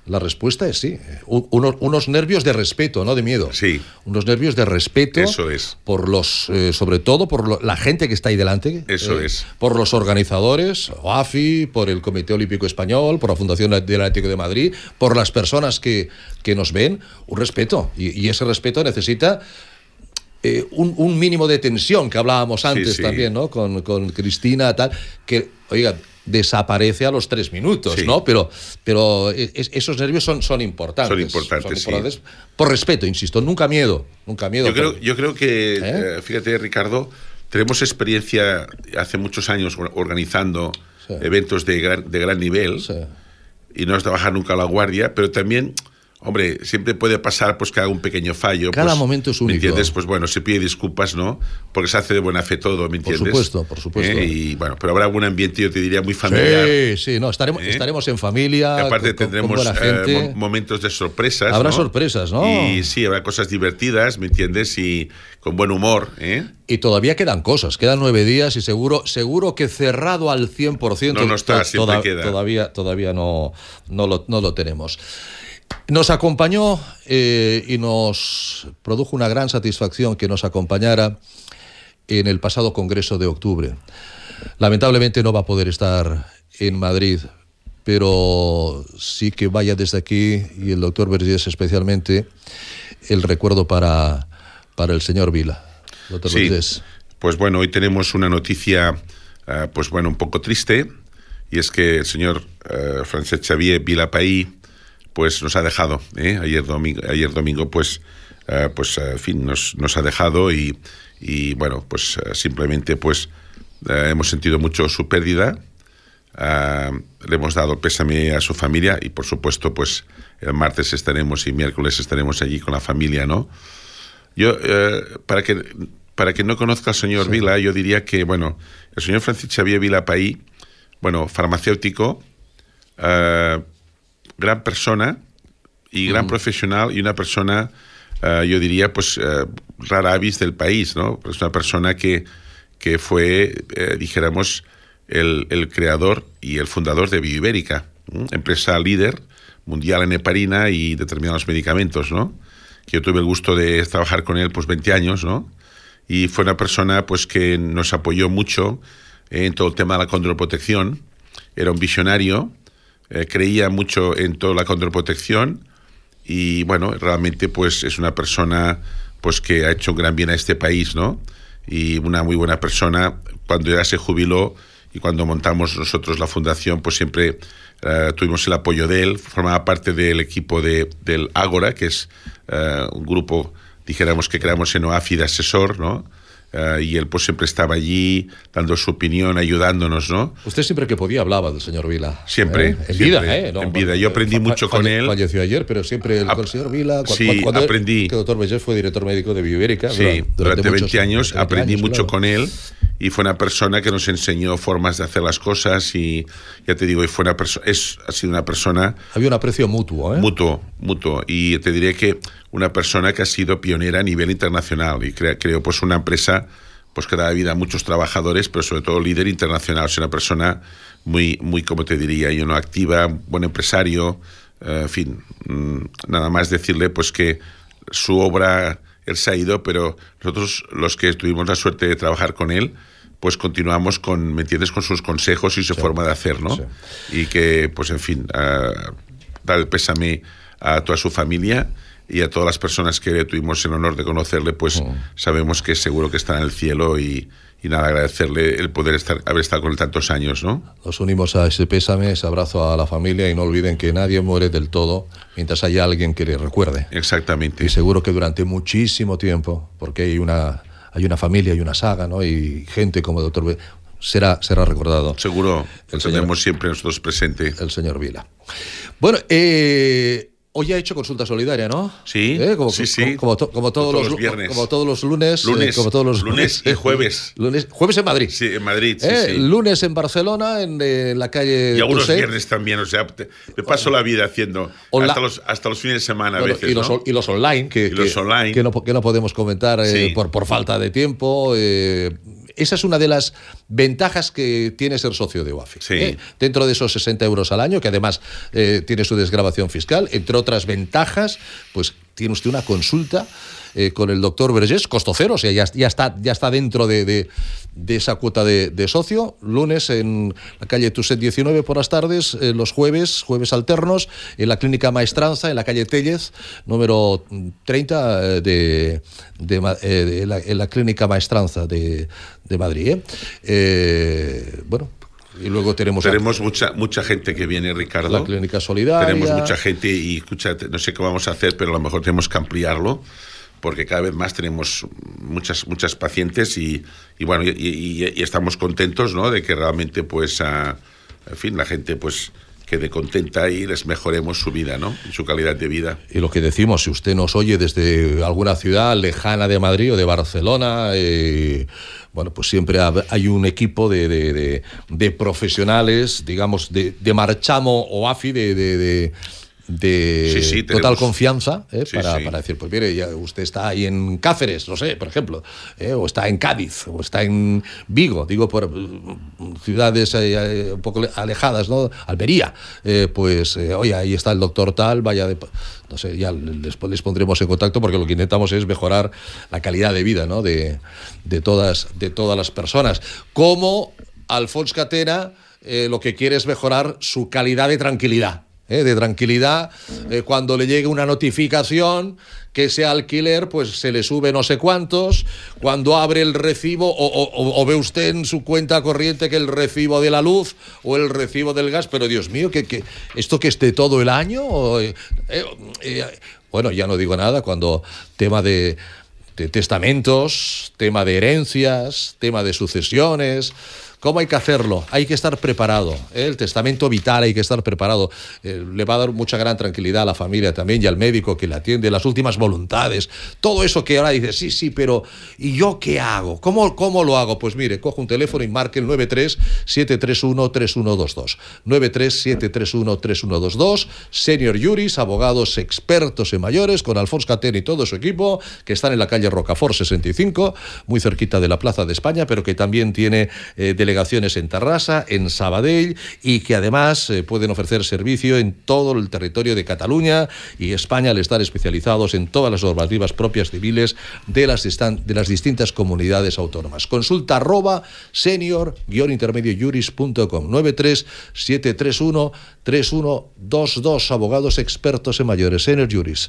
La respuesta es sí. unos, nervios de respeto, no de miedo. Sí. Unos nervios de respeto. Eso es. Por los, eh, sobre todo por la gente que está ahí delante. Eso eh, es. Por los organizadores, OAFI, por el Comité Olímpico Español, por la Fundación del Atlético de Madrid, por las personas que, que nos ven. Un respeto. Y, ese respeto necesita eh, un, mínimo de tensión que hablábamos antes también, ¿no? Con, con Cristina, tal. Que, oiga, desaparece a los tres minutos, ¿no? Pero, pero esos nervios son, son importantes. Son importantes, Por respeto, insisto, nunca miedo, nunca miedo. Yo, creo, yo creo que, ¿Eh? Eh, fíjate, Ricardo, tenemos experiencia hace muchos años organizando eventos de gran, de gran nivel y no has de bajar nunca la guardia, pero también Hombre, siempre puede pasar pues que haga un pequeño fallo. Cada pues, momento es único. ¿Me entiendes? Pues bueno, se pide disculpas, ¿no? Porque se hace de buena fe todo, ¿me entiendes? Por supuesto, por supuesto. ¿Eh? Y bueno, pero habrá algún ambiente, yo te diría, muy familiar. Sí, sí, no, estaremos, ¿Eh? estaremos en familia. Y aparte tendremos eh, momentos de sorpresas. Habrá sorpresas, ¿no? Y sí, habrá cosas divertidas, ¿me entiendes? Y con buen humor, ¿eh? Y todavía quedan cosas, quedan nueve días y seguro, seguro que cerrado al 100%. No, no está, siempre queda. Todavía, todavía no, no, lo, no lo tenemos. Nos acompañó eh, y nos produjo una gran satisfacción que nos acompañara en el pasado Congreso de octubre. Lamentablemente no va a poder estar en Madrid, pero sí que vaya desde aquí, y el doctor Vergés especialmente, el recuerdo para, para el señor Vila. Doctor sí, Pues bueno, hoy tenemos una noticia, eh, pues bueno, un poco triste, y es que el señor uh, Francesc Xavier Vilapaí pues nos ha dejado. ¿eh? Ayer, domingo, ayer domingo, pues, uh, pues en fin, nos, nos, ha dejado y, y bueno, pues uh, simplemente pues hemos sentido mucho su pérdida. le hemos dado pésame a su familia y por supuesto pues el martes estaremos y miércoles estaremos allí con la familia, ¿no? Yo, para que para que no conozca al señor sí. Vila, yo diría que, bueno, el señor Francisco Xavier Vila Paí, bueno, farmacéutico, gran persona y gran mm. profesional y una persona, uh, yo diría, pues uh, rara avis del país, ¿no? Es una persona que, que fue, eh, dijéramos, el, el, creador y el fundador de Bioibérica, ¿eh? empresa líder mundial en heparina y determinados medicamentos, ¿no? Que yo tuve el gusto de trabajar con él, pues 20 años, ¿no? Y fue una persona, pues, que nos apoyó mucho en todo el tema de la condroprotección. Era un visionario, eh, creía mucho en toda la contraprotección y bueno, realmente pues es una persona pues que ha hecho un gran bien a este país, ¿no? Y una muy buena persona. Cuando ya se jubiló y cuando montamos nosotros la fundación, pues siempre uh, tuvimos el apoyo de él. Formaba parte del equipo de, del Ágora, que es uh, un grupo, dijéramos, que creamos en OAFI asesor, ¿no? Uh, y él pues siempre estaba allí dando su opinión, ayudándonos, ¿no? Usted siempre que podía hablaba del señor Vila. Siempre. ¿eh? En siempre, vida, ¿eh? No, en vida. Yo aprendí mucho con él. Falleció ayer, pero siempre el, el señor Vila. Cuando, sí, cuando aprendí. Que el doctor Bellés fue director médico de Bioibérica. Sí, durante, durante 20 muchos, años 20 aprendí años, mucho claro. con él y fue una persona que nos enseñó formas de hacer las cosas y ya te digo, y fue una es, ha sido una persona... Había un aprecio mutuo, ¿eh? Mutuo, mutuo. Y te diré que una persona que ha sido pionera a nivel internacional y crea, creo pues una empresa pues que da vida a muchos trabajadores, pero sobre todo líder internacional, es una persona muy, muy, como te diría, yo no activa, buen empresario, eh, en fin, mm, nada más decirle pues que su obra él se ha ido, pero nosotros los que tuvimos la suerte de trabajar con él, pues continuamos con, ¿me entiendes?, con sus consejos y su forma de hacer, ¿no? Y que, pues en fin, uh, dar el pésame a toda su familia y a todas las personas que tuvimos el honor de conocerle, pues mm. sabemos que seguro que está en el cielo y, y nada, agradecerle el poder estar, haber estado con él tantos años, ¿no? Nos unimos a ese pésame, ese abrazo a la familia y no olviden que nadie muere del todo mientras haya alguien que le recuerde. Exactamente. Y seguro que durante muchísimo tiempo, porque hay una, hay una familia, hay una saga, ¿no? Y gente como el doctor B, será, será recordado. Seguro, el tendremos siempre nosotros presente. El señor Vila. Bueno, eh Hoy ha hecho consulta solidaria, ¿no? Sí, ¿Eh? como, sí, sí. Como, todos, los, viernes. Como todos los lunes. Eh, lunes como todos los lunes y jueves. lunes, jueves en Madrid. Sí, en Madrid, sí, ¿Eh? sí. Lunes en Barcelona, en, la calle. Y algunos viernes también, o sea, me paso la vida haciendo. Hasta los, hasta los fines de semana a veces. Y los, ¿no? y los online, que, los online. que, no, que no podemos comentar por, por falta de tiempo. Esa es una de las ventajas que tiene ser socio de UAFI. Sí. Dentro de esos 60 euros al año, que además eh, tiene su desgrabación fiscal, entre otras ventajas, pues tiene usted una consulta eh, con el doctor Vergés, costo cero, o sea, ya, ya, está, ya está dentro de, de, de esa cuota de, de, socio. Lunes en la calle Tuset 19 por las tardes, eh, los jueves, jueves alternos, en la clínica Maestranza, en la calle Tellez, número 30 eh, de, de, la, en la clínica Maestranza de, de Madrid. bueno, y luego tenemos tenemos mucha mucha gente que viene Ricardo la clínica solidaria tenemos mucha gente y escucha no sé qué vamos a hacer pero a lo mejor tenemos que ampliarlo porque cada vez más tenemos muchas muchas pacientes y, y bueno y, y, y, estamos contentos ¿no? de que realmente pues a, en fin la gente pues quede contenta y les mejoremos su vida, ¿no? su calidad de vida. Y lo que decimos, si usted nos oye desde alguna ciudad lejana de Madrid o de Barcelona, eh, bueno, pues siempre hay un equipo de, de, de, de profesionales, digamos, de, Marchamo o AFI, de de sí, sí, total confianza ¿eh? sí, para, para, decir, pues mire, ya usted está ahí en Cáceres, no sé, por ejemplo, ¿eh? o está en Cádiz, o está en Vigo, digo por mm, ciudades eh, un poco alejadas, ¿no? Almería, pues oye, ahí está el doctor tal, vaya de... No sé, ya les, les, pondremos en contacto porque lo que intentamos es mejorar la calidad de vida ¿no? de, de, todas, de todas las personas. Como Alfonso Catena lo que quiere es mejorar su calidad de tranquilidad. ¿Eh? de tranquilidad. Eh, cuando le llegue una notificación que ese alquiler pues se le sube no sé cuántos, cuando abre el recibo o, o, ve usted en su cuenta corriente que el recibo de la luz o el recibo del gas, pero Dios mío, que, que esto que esté todo el año, eh, bueno, ya no digo nada cuando tema de de testamentos, tema de herencias, tema de sucesiones, ¿Cómo hay que hacerlo? Hay que estar preparado. El testamento vital hay que estar preparado. Eh, le va a dar mucha gran tranquilidad a la familia también y al médico que le atiende, las últimas voluntades. Todo eso que ahora dice, sí, sí, pero ¿y yo qué hago? ¿Cómo, cómo lo hago? Pues mire, cojo un teléfono y marque el 93-731-3122. 93-731-3122. Senior Juris, abogados expertos en mayores, con Alfonso Catén y todo su equipo, que están en la calle Rocafort 65, muy cerquita de la Plaza de España, pero que también tiene eh, delegaciones en Tarrasa, en Sabadell y que además eh, pueden ofrecer servicio en todo el territorio de Cataluña y España al estar especializados en todas las normativas propias civiles de las, de las distintas comunidades autónomas. Consulta arroba senior-intermediojuris.com 93731 3122 abogados expertos en mayores, Senior Juris.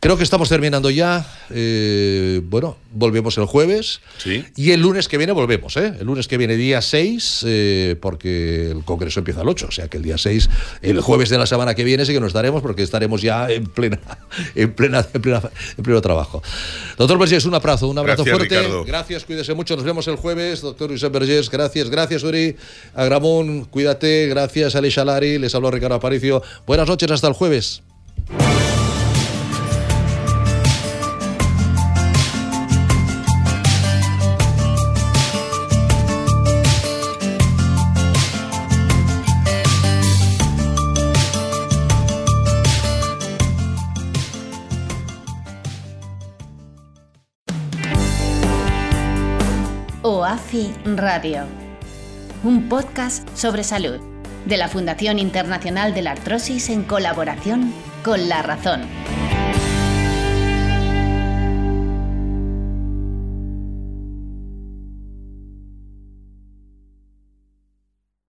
Creo que estamos terminando ya. Eh, bueno, volvemos el jueves. Sí. Y el lunes que viene volvemos, ¿eh? El lunes que viene, día 6, eh, porque el congreso empieza el 8. O sea que el día 6, el jueves de la semana que viene, sí que nos estaremos, porque estaremos ya en plena, en plena, en plena, en pleno trabajo. Doctor Vergés, un abrazo, un abrazo gracias, fuerte. Ricardo. Gracias, cuídese mucho. Nos vemos el jueves. Doctor Josep Vergés, gracias. Gracias, Uri. Agramón, cuídate. Gracias, Ali Shalari. Les habló Ricardo Aparicio. Buenas noches, hasta el jueves. OAFI Radio, un podcast sobre salud de la Fundación Internacional de la Artrosis en colaboración con La Razón.